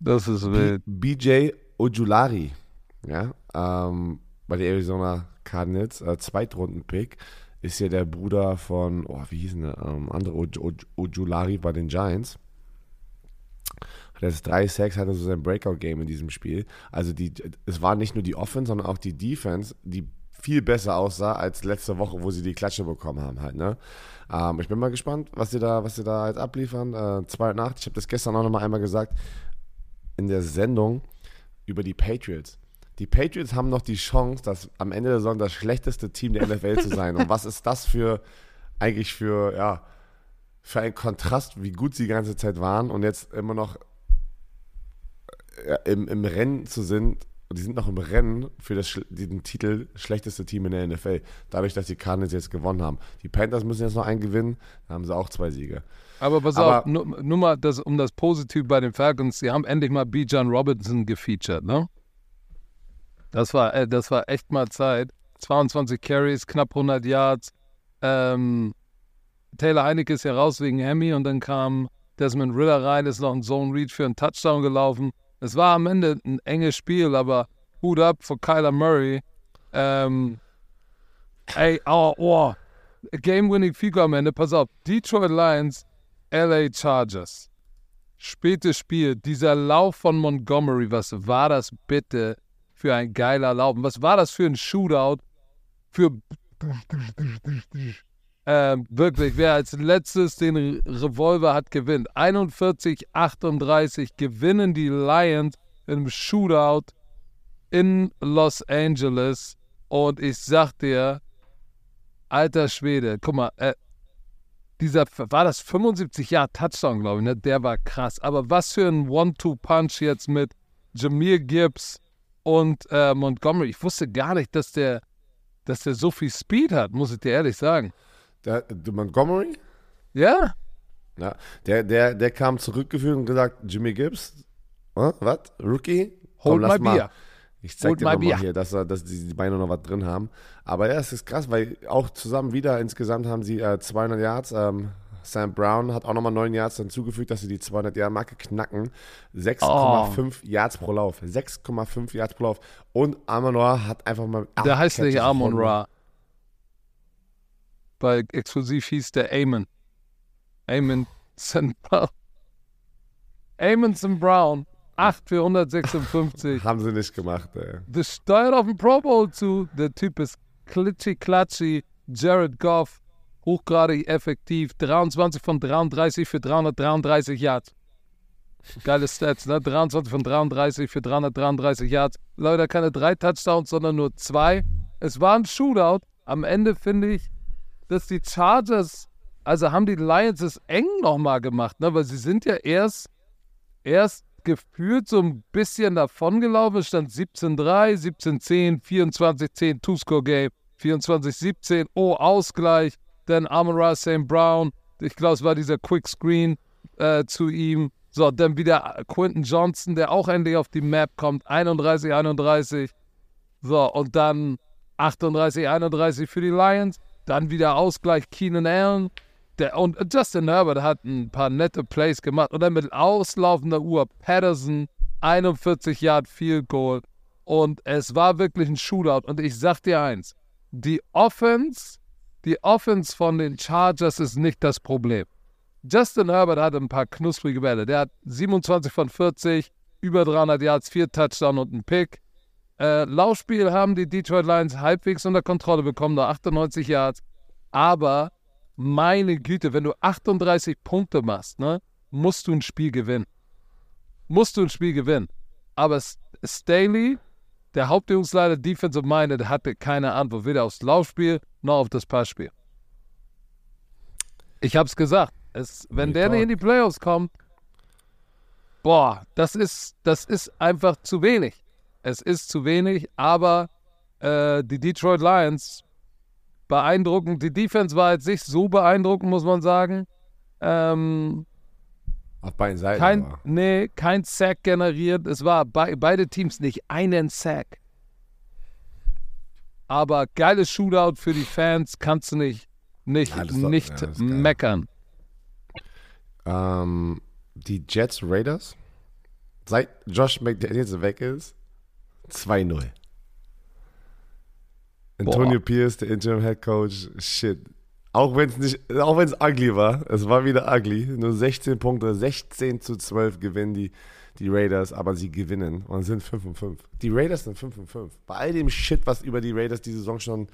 S1: Das ist wild.
S2: BJ Ojulari, ja, ähm, bei den Arizona Cardinals, äh, Zweitrunden-Pick, ist ja der Bruder von, oh, wie hieß der, ähm, andere Ojulari bei den Giants. Hat jetzt drei Sacks, hatte so sein Breakout-Game in diesem Spiel. Also die, es war nicht nur die Offense, sondern auch die Defense, die viel besser aussah als letzte Woche, wo sie die Klatsche bekommen haben halt, ne? Ähm, ich bin mal gespannt, was sie da, was sie da jetzt abliefern. Äh, zwei Nacht, ich habe das gestern auch noch mal einmal gesagt in der Sendung über die Patriots. Die Patriots haben noch die Chance, das am Ende der Saison das schlechteste Team der NFL zu sein. Und was ist das für eigentlich für ja für ein Kontrast, wie gut sie die ganze Zeit waren und jetzt immer noch im, im Rennen zu sind die sind noch im Rennen für das, den Titel schlechteste Team in der NFL. Dadurch, dass die Cardinals jetzt gewonnen haben. Die Panthers müssen jetzt noch einen gewinnen, dann haben sie auch zwei Siege.
S1: Aber pass Aber, auf, nur, nur, mal das, um das Positiv bei den Falcons, sie haben endlich mal B. John Robinson gefeatured, ne? Das war, äh, das war echt mal Zeit. 22 Carries, knapp 100 Yards. Ähm, Taylor Heinecke ist ja raus wegen Hemi und dann kam Desmond Ritter rein, ist noch ein Zone Read für einen Touchdown gelaufen. Es war am Ende ein enges Spiel, aber Hut ab für Kyler Murray. Ähm, ey, oh, oh. Game-winning Figur am Ende. Pass auf. Detroit Lions, LA Chargers. Spätes Spiel. Dieser Lauf von Montgomery, was war das bitte für ein geiler Lauf? Was war das für ein Shootout? Für ähm, wirklich, wer als letztes den Revolver hat, gewinnt. 41-38 gewinnen die Lions im Shootout in Los Angeles. Und ich sag dir, alter Schwede, guck mal, äh, dieser, war das 75 Jahre Touchdown, glaube ich, ne? Der war krass. Aber was für ein One-Two-Punch jetzt mit Jameer Gibbs und äh, Montgomery. Ich wusste gar nicht, dass der, dass der so viel Speed hat, muss ich dir ehrlich sagen.
S2: Der, der Montgomery?
S1: Ja.
S2: Ja, der, der, der kam zurückgeführt und gesagt, Jimmy Gibbs, huh? was? Rookie?
S1: Hold my beer.
S2: Ich zeig Hold dir nochmal hier, dass, dass die, Beine noch was drin haben. Aber ja, es ist krass, weil auch zusammen wieder insgesamt haben sie äh, 200 Yards. Ähm, Sam Brown hat auch nochmal 9 Yards hinzugefügt, dass sie die 200 Yard Marke knacken. 6,5 oh. Yards pro Lauf. 6,5 Yards pro Lauf. Und Amonor hat einfach mal.
S1: Der heißt nicht Amon Ra bei exklusiv hieß der Amon. Amon St. Brown. Amon St. Brown. 8 für 156. [laughs]
S2: Haben sie nicht gemacht, ey.
S1: Das steuert auf den Pro Bowl zu. Der Typ ist klitschi-klatschi. Jared Goff, hochgradig effektiv. 23 von 33 für 333 Yards. Geile Stats, ne? 23 von 33 für 333 Yards. Leute, keine drei Touchdowns, sondern nur zwei. Es war ein Shootout. Am Ende finde ich, dass die Chargers, also haben die Lions es eng nochmal gemacht, ne? weil sie sind ja erst, erst gefühlt so ein bisschen davongelaufen. Stand 17-3, 17-10, 24-10, Two-Score-Game, 24-17, oh, Ausgleich. Dann Amon St. Brown, ich glaube, es war dieser Quick Screen äh, zu ihm. So, dann wieder Quinton Johnson, der auch endlich auf die Map kommt, 31-31. So, und dann 38-31 für die Lions. Dann wieder Ausgleich Keenan Allen. Der, und Justin Herbert hat ein paar nette Plays gemacht. Und dann mit auslaufender Uhr Patterson, 41 Yard Field Goal. Und es war wirklich ein Shootout. Und ich sag dir eins: Die Offense, die Offense von den Chargers ist nicht das Problem. Justin Herbert hatte ein paar knusprige Bälle. Der hat 27 von 40, über 300 Yards, 4 Touchdown und ein Pick. Äh, Laufspiel haben die Detroit Lions halbwegs unter Kontrolle bekommen, nur 98 Yards. Aber meine Güte, wenn du 38 Punkte machst, ne, musst du ein Spiel gewinnen. Musst du ein Spiel gewinnen. Aber Staley, der Hauptübungsleiter Defensive Minded, hatte keine Antwort, weder aufs Laufspiel noch auf das Passspiel. Ich hab's gesagt. Es, wenn der nicht in die Playoffs kommt, boah, das ist, das ist einfach zu wenig. Es ist zu wenig, aber äh, die Detroit Lions beeindruckend. Die Defense war jetzt nicht so beeindruckend, muss man sagen. Ähm,
S2: Auf beiden Seiten.
S1: Kein, nee, kein Sack generiert. Es war bei, beide Teams nicht einen Sack. aber geiles Shootout für die Fans kannst du nicht, nicht,
S2: Ja, doch-
S1: nicht
S2: ja,
S1: meckern.
S2: Ähm, die Jets Raiders, seit Josh McDaniels weg ist, 2-0. Antonio Pierce, der Interim Head Coach, shit. Auch wenn es nicht, auch wenn es ugly war, es war wieder ugly. Nur 16 Punkte, 16 zu 12 gewinnen die, die Raiders, aber sie gewinnen und sind 5 und 5. Die Raiders sind 5 und 5. Bei all dem Shit, was über die Raiders die Saison schon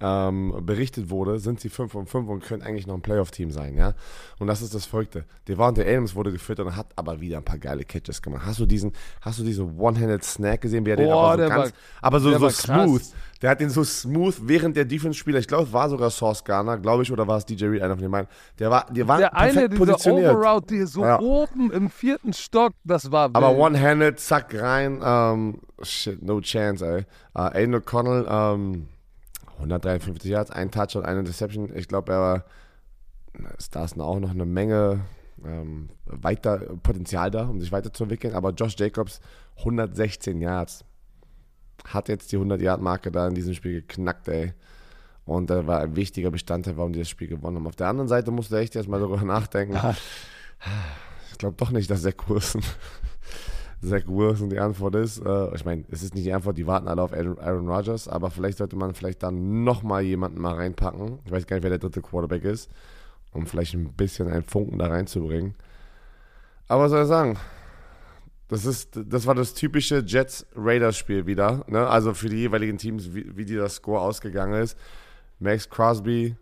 S2: ähm, berichtet wurde, sind sie 5 und 5 und können eigentlich noch ein Playoff-Team sein, ja. Und das ist das Verrückte. Devontae Adams wurde gefüttert und hat aber wieder ein paar geile Catches gemacht. Hast du diesen, hast du diesen One-Handed Snack gesehen, wie er den aber so
S1: der
S2: ganz,
S1: war-
S2: aber so, so
S1: war krass.
S2: smooth. Der hat den so smooth während der Defense-Spieler, ich glaube, es war sogar Sauce Garner, glaube ich, oder war es DJ Reed, einer von den beiden. Der war, der war
S1: Der eine,
S2: perfekt
S1: dieser
S2: positioniert.
S1: Overroute, die so
S2: Ja.
S1: oben im vierten Stock, das war
S2: Aber
S1: wild.
S2: One-Handed, zack, rein. Ähm, shit, no chance, ey. Äh, Aiden O'Connell, ähm, 153 Yards, ein Touchdown, eine Interception. Ich glaube, er war, da ist auch noch eine Menge ähm, weiter Potenzial da, um sich weiterzuentwickeln. Aber Josh Jacobs, 116 Yards. Hat jetzt die 100-Yard-Marke da in diesem Spiel geknackt, ey. Und er war ein wichtiger Bestandteil, warum die das Spiel gewonnen haben. Auf der anderen Seite musst du echt erstmal darüber [laughs] nachdenken. Ich glaube doch nicht, dass Zach Wilson, Zach Wilson die Antwort ist. Äh, ich meine, es ist nicht die Antwort, die warten alle auf Aaron, Rodgers, aber vielleicht sollte man vielleicht dann nochmal jemanden mal reinpacken. Ich weiß gar nicht, wer der dritte Quarterback ist, um vielleicht ein bisschen einen Funken da reinzubringen. Aber was soll ich sagen? Das, ist, das war das typische Jets-Raiders-Spiel wieder. Ne? Also für die jeweiligen Teams, wie, wie dieser Score ausgegangen ist. Max Crosby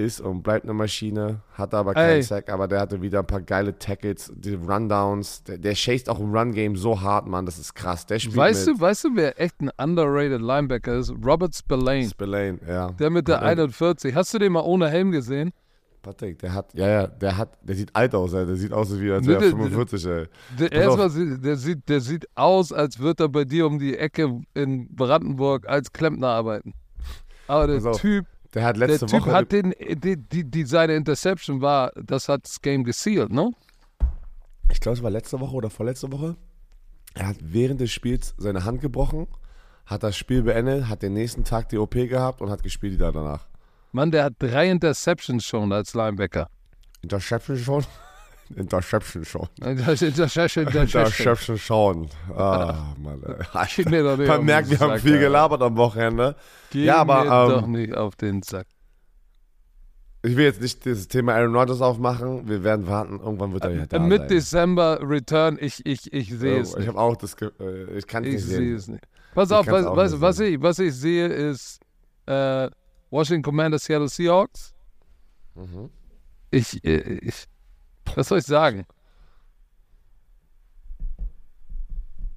S2: ist und bleibt eine Maschine, hatte aber keinen
S1: Ey.
S2: Sack, aber der hatte wieder ein paar geile Tackles, die Rundowns. Der, der chased auch im Run-Game so hart, Mann, das ist krass. Der spielt
S1: Weißt
S2: mit
S1: du, weißt du, wer echt ein underrated Linebacker ist? Robert Spillane.
S2: Spillane, ja.
S1: Der mit der
S2: Patrick,
S1: 41. Hast du den mal ohne Helm gesehen?
S2: Patrick, der hat, ja, ja, der hat, der sieht alt aus, ey. der sieht aus, wie als wäre er
S1: der-
S2: 45, ey.
S1: Der, erstmal, sieht- der sieht, der sieht aus, als würde er bei dir um die Ecke in Brandenburg als Klempner arbeiten. Aber der Typ,
S2: Der hat
S1: der
S2: letzte
S1: Typ
S2: Woche,
S1: hat den, die, die, die, seine Interception war, das hat das Game gesealt, ne?
S2: ich glaube, es war letzte Woche oder vorletzte Woche, er hat während des Spiels seine Hand gebrochen, hat das Spiel beendet, hat den nächsten Tag die OP gehabt und hat gespielt wieder danach.
S1: Mann, der hat drei Interceptions schon als Linebacker.
S2: Interception schon? Interception schon. [laughs]
S1: Interception, Interception.
S2: Interception schon. Ah, [laughs] Mann. ey. Man merkt, wir haben
S1: Sack,
S2: viel
S1: Alter.
S2: gelabert am Wochenende.
S1: Geh
S2: Ja, aber,
S1: mir
S2: ähm,
S1: doch nicht auf den Sack.
S2: Ich will jetzt nicht das Thema Aaron Rodgers aufmachen. Wir werden warten. Irgendwann wird er ja da
S1: Mit
S2: sein.
S1: Dezember Return, ich, ich, ich sehe
S2: Oh,
S1: es
S2: ich
S1: nicht.
S2: habe auch das. Ge äh, ich kann es
S1: Ich
S2: nicht
S1: sehe
S2: sehen.
S1: es nicht. Pass
S2: Ich
S1: auf, was, was, was, ich, was ich sehe ist äh, Washington Commanders, Seattle Seahawks.
S2: Mhm.
S1: Ich, äh, ich, was soll ich sagen?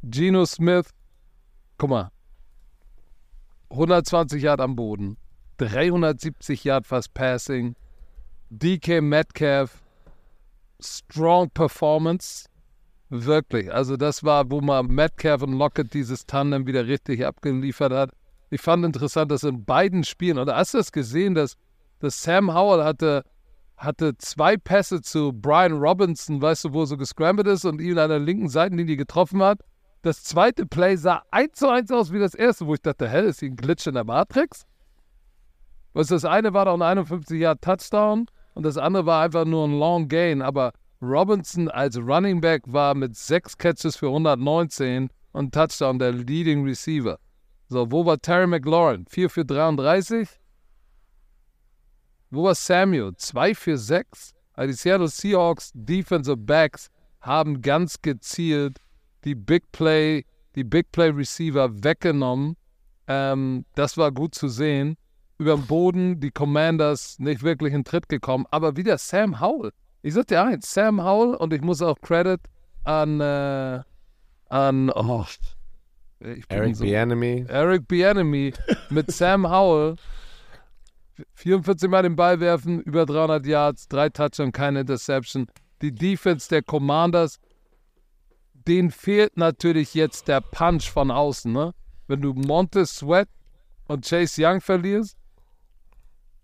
S1: Geno Smith, guck mal, 120 Yard am Boden, 370 Yard fast Passing, DK Metcalf, strong Performance, wirklich. Also das war, wo man Metcalf und Lockett dieses Tandem wieder richtig abgeliefert hat. Ich fand interessant, dass in beiden Spielen, oder hast du das gesehen, dass, dass Sam Howell hatte, hatte zwei Pässe zu Brian Robinson, weißt du, wo so gescrambled ist und ihn an der linken Seitenlinie getroffen hat. Das zweite Play sah eins zu eins aus wie das erste, wo ich dachte, hä, ist hier ein Glitch in der Matrix? Was das eine war doch ein 51 Yard Touchdown und das andere war einfach nur ein Long Gain, aber Robinson als Running Back war mit sechs Catches für 119 und Touchdown der Leading Receiver. So, wo war Terry McLaurin? 4 für 33? Wo war Samuel? 2 für 6? Also die Seattle Seahawks Defensive Backs haben ganz gezielt die Big Play, die Big Play Receiver weggenommen. Ähm, das war gut zu sehen. Über den Boden, die Commanders nicht wirklich in Tritt gekommen, aber wieder Sam Howell. Ich sag dir eins, Sam Howell und ich muss auch Credit an, äh, an, oh,
S2: Eric
S1: so-
S2: Bieniemy.
S1: Eric Bieniemy mit Sam Howell. [laughs] 44 Mal den Ball werfen, über 300 Yards, drei Touchdowns, keine Interception. Die Defense der Commanders, denen fehlt natürlich jetzt der Punch von außen. Ne? Wenn du Montez Sweat und Chase Young verlierst,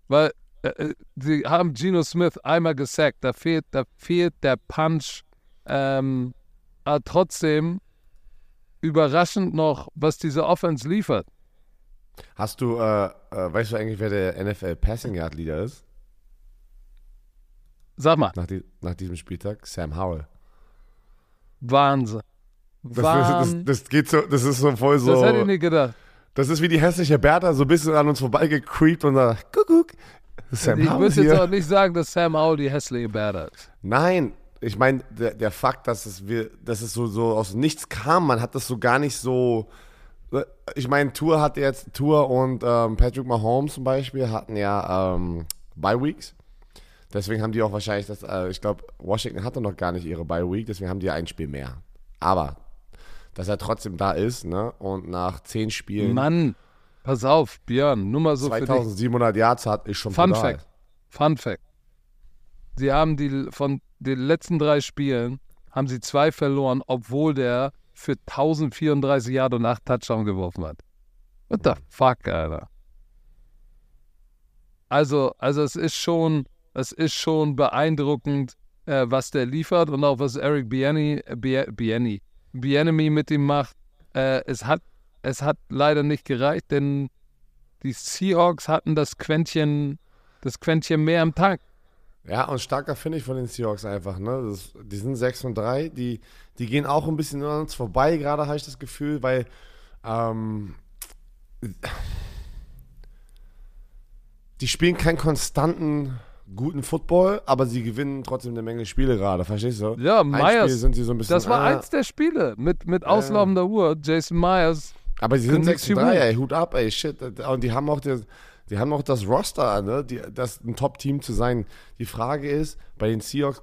S1: weil äh, äh, sie haben Geno Smith einmal gesackt, da fehlt, da fehlt der Punch. Ähm, aber trotzdem überraschend noch, was diese Offense liefert.
S2: Hast du, äh, äh, weißt du eigentlich, wer der NFL Passing Yard Leader ist?
S1: Sag mal,
S2: Nach, die, nach diesem Spieltag? Sam Howell.
S1: Wahnsinn.
S2: Das,
S1: Wahnsinn.
S2: das, das geht so, das ist so voll so.
S1: Das hätte ich nicht gedacht.
S2: Das ist wie die hässliche Bertha, so ein bisschen an uns vorbeigecreept und sagt, Kuckuck. Sam
S1: ich muss jetzt auch nicht sagen, dass Sam Howell die hässliche Bärde ist.
S2: Nein, ich meine, der, der Fakt, dass es, wir, dass es so, so aus nichts kam, man hat das so gar nicht so. Ich meine, Tour hat jetzt, Tour und ähm, Patrick Mahomes zum Beispiel hatten ja ähm, Bye Weeks. Deswegen haben die auch wahrscheinlich das, äh, ich glaube, Washington hatte noch gar nicht ihre Bye Week, deswegen haben die ja ein Spiel mehr. Aber, dass er trotzdem da ist, ne, und nach zehn Spielen
S1: Mann, pass auf, Björn, nur mal so für dich.
S2: 2700 Yards hat, ist schon
S1: Fun
S2: brutal.
S1: Fact. Fun Fact. Sie haben die von den letzten drei Spielen haben sie zwei verloren, obwohl der für 1034 Yard und 8 Touchdown geworfen hat. What the fuck, Alter? Also, also es ist schon, es ist schon beeindruckend, äh, was der liefert und auch was Eric Bieni, Bieni, Bienemy mit ihm macht. Äh, es hat, es hat leider nicht gereicht, denn die Seahawks hatten das Quäntchen, das Quäntchen mehr im Tank.
S2: Ja, und starker finde ich von den Seahawks einfach. Ne? Das, die sind 6 und 3, die, die gehen auch ein bisschen an uns vorbei, gerade habe ich das Gefühl, weil ähm, die spielen keinen konstanten, guten Football, aber sie gewinnen trotzdem eine Menge Spiele gerade, verstehst du?
S1: Ja, Myers,
S2: sind sie so ein bisschen.
S1: das war
S2: ah,
S1: eins der Spiele mit, mit auslaufender Uhr. Jason Myers,
S2: Aber sie sind
S1: Können
S2: 6 und
S1: nichts
S2: 3,
S1: tun.
S2: ey, Hut ab, ey, shit. Und die haben auch das, die haben auch das Roster, ne? Die, das ein Top-Team zu sein. Die Frage ist, bei den Seahawks,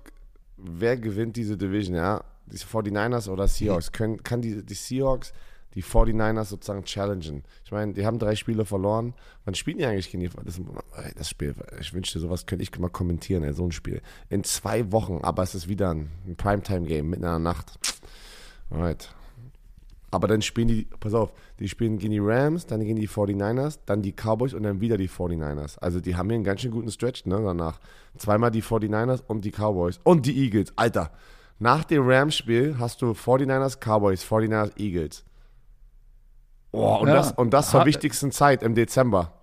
S2: wer gewinnt diese Division, ja? Die 49ers oder Seahawks? Können, kann die, die Seahawks die 49ers sozusagen challengen? Ich meine, die haben drei Spiele verloren. Wann spielen die eigentlich gegen die, das, das Spiel, ich wünschte, sowas könnte ich mal kommentieren, ey, so ein Spiel. In zwei Wochen, aber es ist wieder ein, ein Primetime-Game mitten in der Nacht. Alright. Aber dann spielen die, pass auf, die spielen gegen die Rams, dann gegen die 49ers, dann die Cowboys und dann wieder die 49ers. Also die haben hier einen ganz schön guten Stretch, ne, danach. Zweimal die 49ers und die Cowboys und die Eagles. Alter, nach dem Rams-Spiel hast du 49ers, Cowboys, 49ers, Eagles. Oh, und,
S1: Ja.
S2: das, und das zur wichtigsten Zeit im Dezember.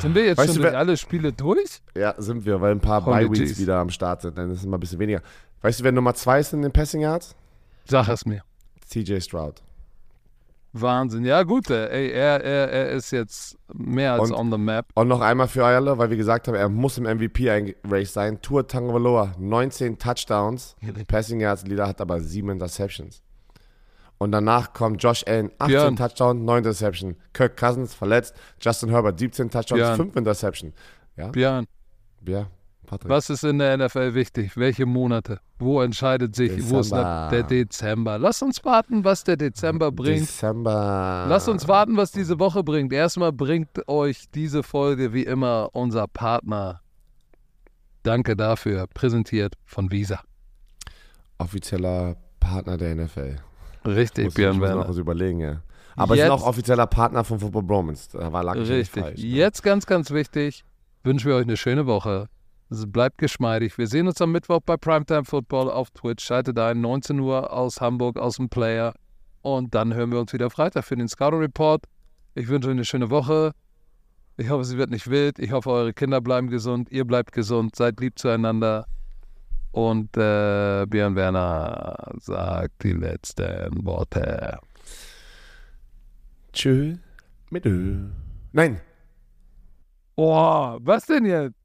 S1: sind wir jetzt
S2: Weißt
S1: schon
S2: du,
S1: alle Spiele durch?
S2: Ja, sind wir, weil ein paar Bye-Weeks wieder am Start sind. Dann ist es mal ein bisschen weniger. Weißt du, wer Nummer zwei ist in den Passing Yards?
S1: Sag es mir.
S2: CJ Stroud.
S1: Wahnsinn. Ja, gut, ey, er, er, er ist jetzt mehr als
S2: Und-
S1: on the map.
S2: Und noch einmal für alle, weil wir gesagt haben, er muss im MVP-Race sein. Tour Tagovailoa, 19 Touchdowns, Passing Yards, Leader hat aber 7 Interceptions. Und danach kommt Josh Allen, 18
S1: Björn.
S2: Touchdowns, 9 Interceptions. Kirk Cousins verletzt, Justin Herbert, 17 Touchdowns,
S1: Björn.
S2: 5 Interceptions. Ja,
S1: Björn,
S2: ja, Patrick.
S1: was ist in der NFL wichtig? Welche Monate? Wo entscheidet sich, wo ist
S2: Dezember.
S1: der Dezember? Lass uns warten, was der Dezember bringt.
S2: Dezember.
S1: Lass uns warten, was diese Woche bringt. Erstmal bringt euch diese Folge wie immer unser Partner. Danke dafür. Präsentiert von Visa.
S2: Offizieller Partner der NFL.
S1: Richtig,
S2: Muss, ich
S1: Björn
S2: muss noch
S1: Werner.
S2: was überlegen, ja. Aber
S1: Jetzt-
S2: sind auch offizieller Partner von Football Bromance. Da war lag ich nicht
S1: Richtig.
S2: falsch. ne?
S1: Jetzt ganz, ganz wichtig. Wünschen wir euch eine schöne Woche. Es bleibt geschmeidig. Wir sehen uns am Mittwoch bei Primetime Football auf Twitch. Schaltet ein, 19 Uhr aus Hamburg, aus dem Player. Und dann hören wir uns wieder Freitag für den Scouting Report. Ich wünsche euch eine schöne Woche. Ich hoffe, sie wird nicht wild. Ich hoffe, eure Kinder bleiben gesund. Ihr bleibt gesund. Seid lieb zueinander. Und äh, Björn Werner sagt die letzten Worte.
S2: Tschö. Mit Ö. Nein.
S1: Oh, was denn jetzt?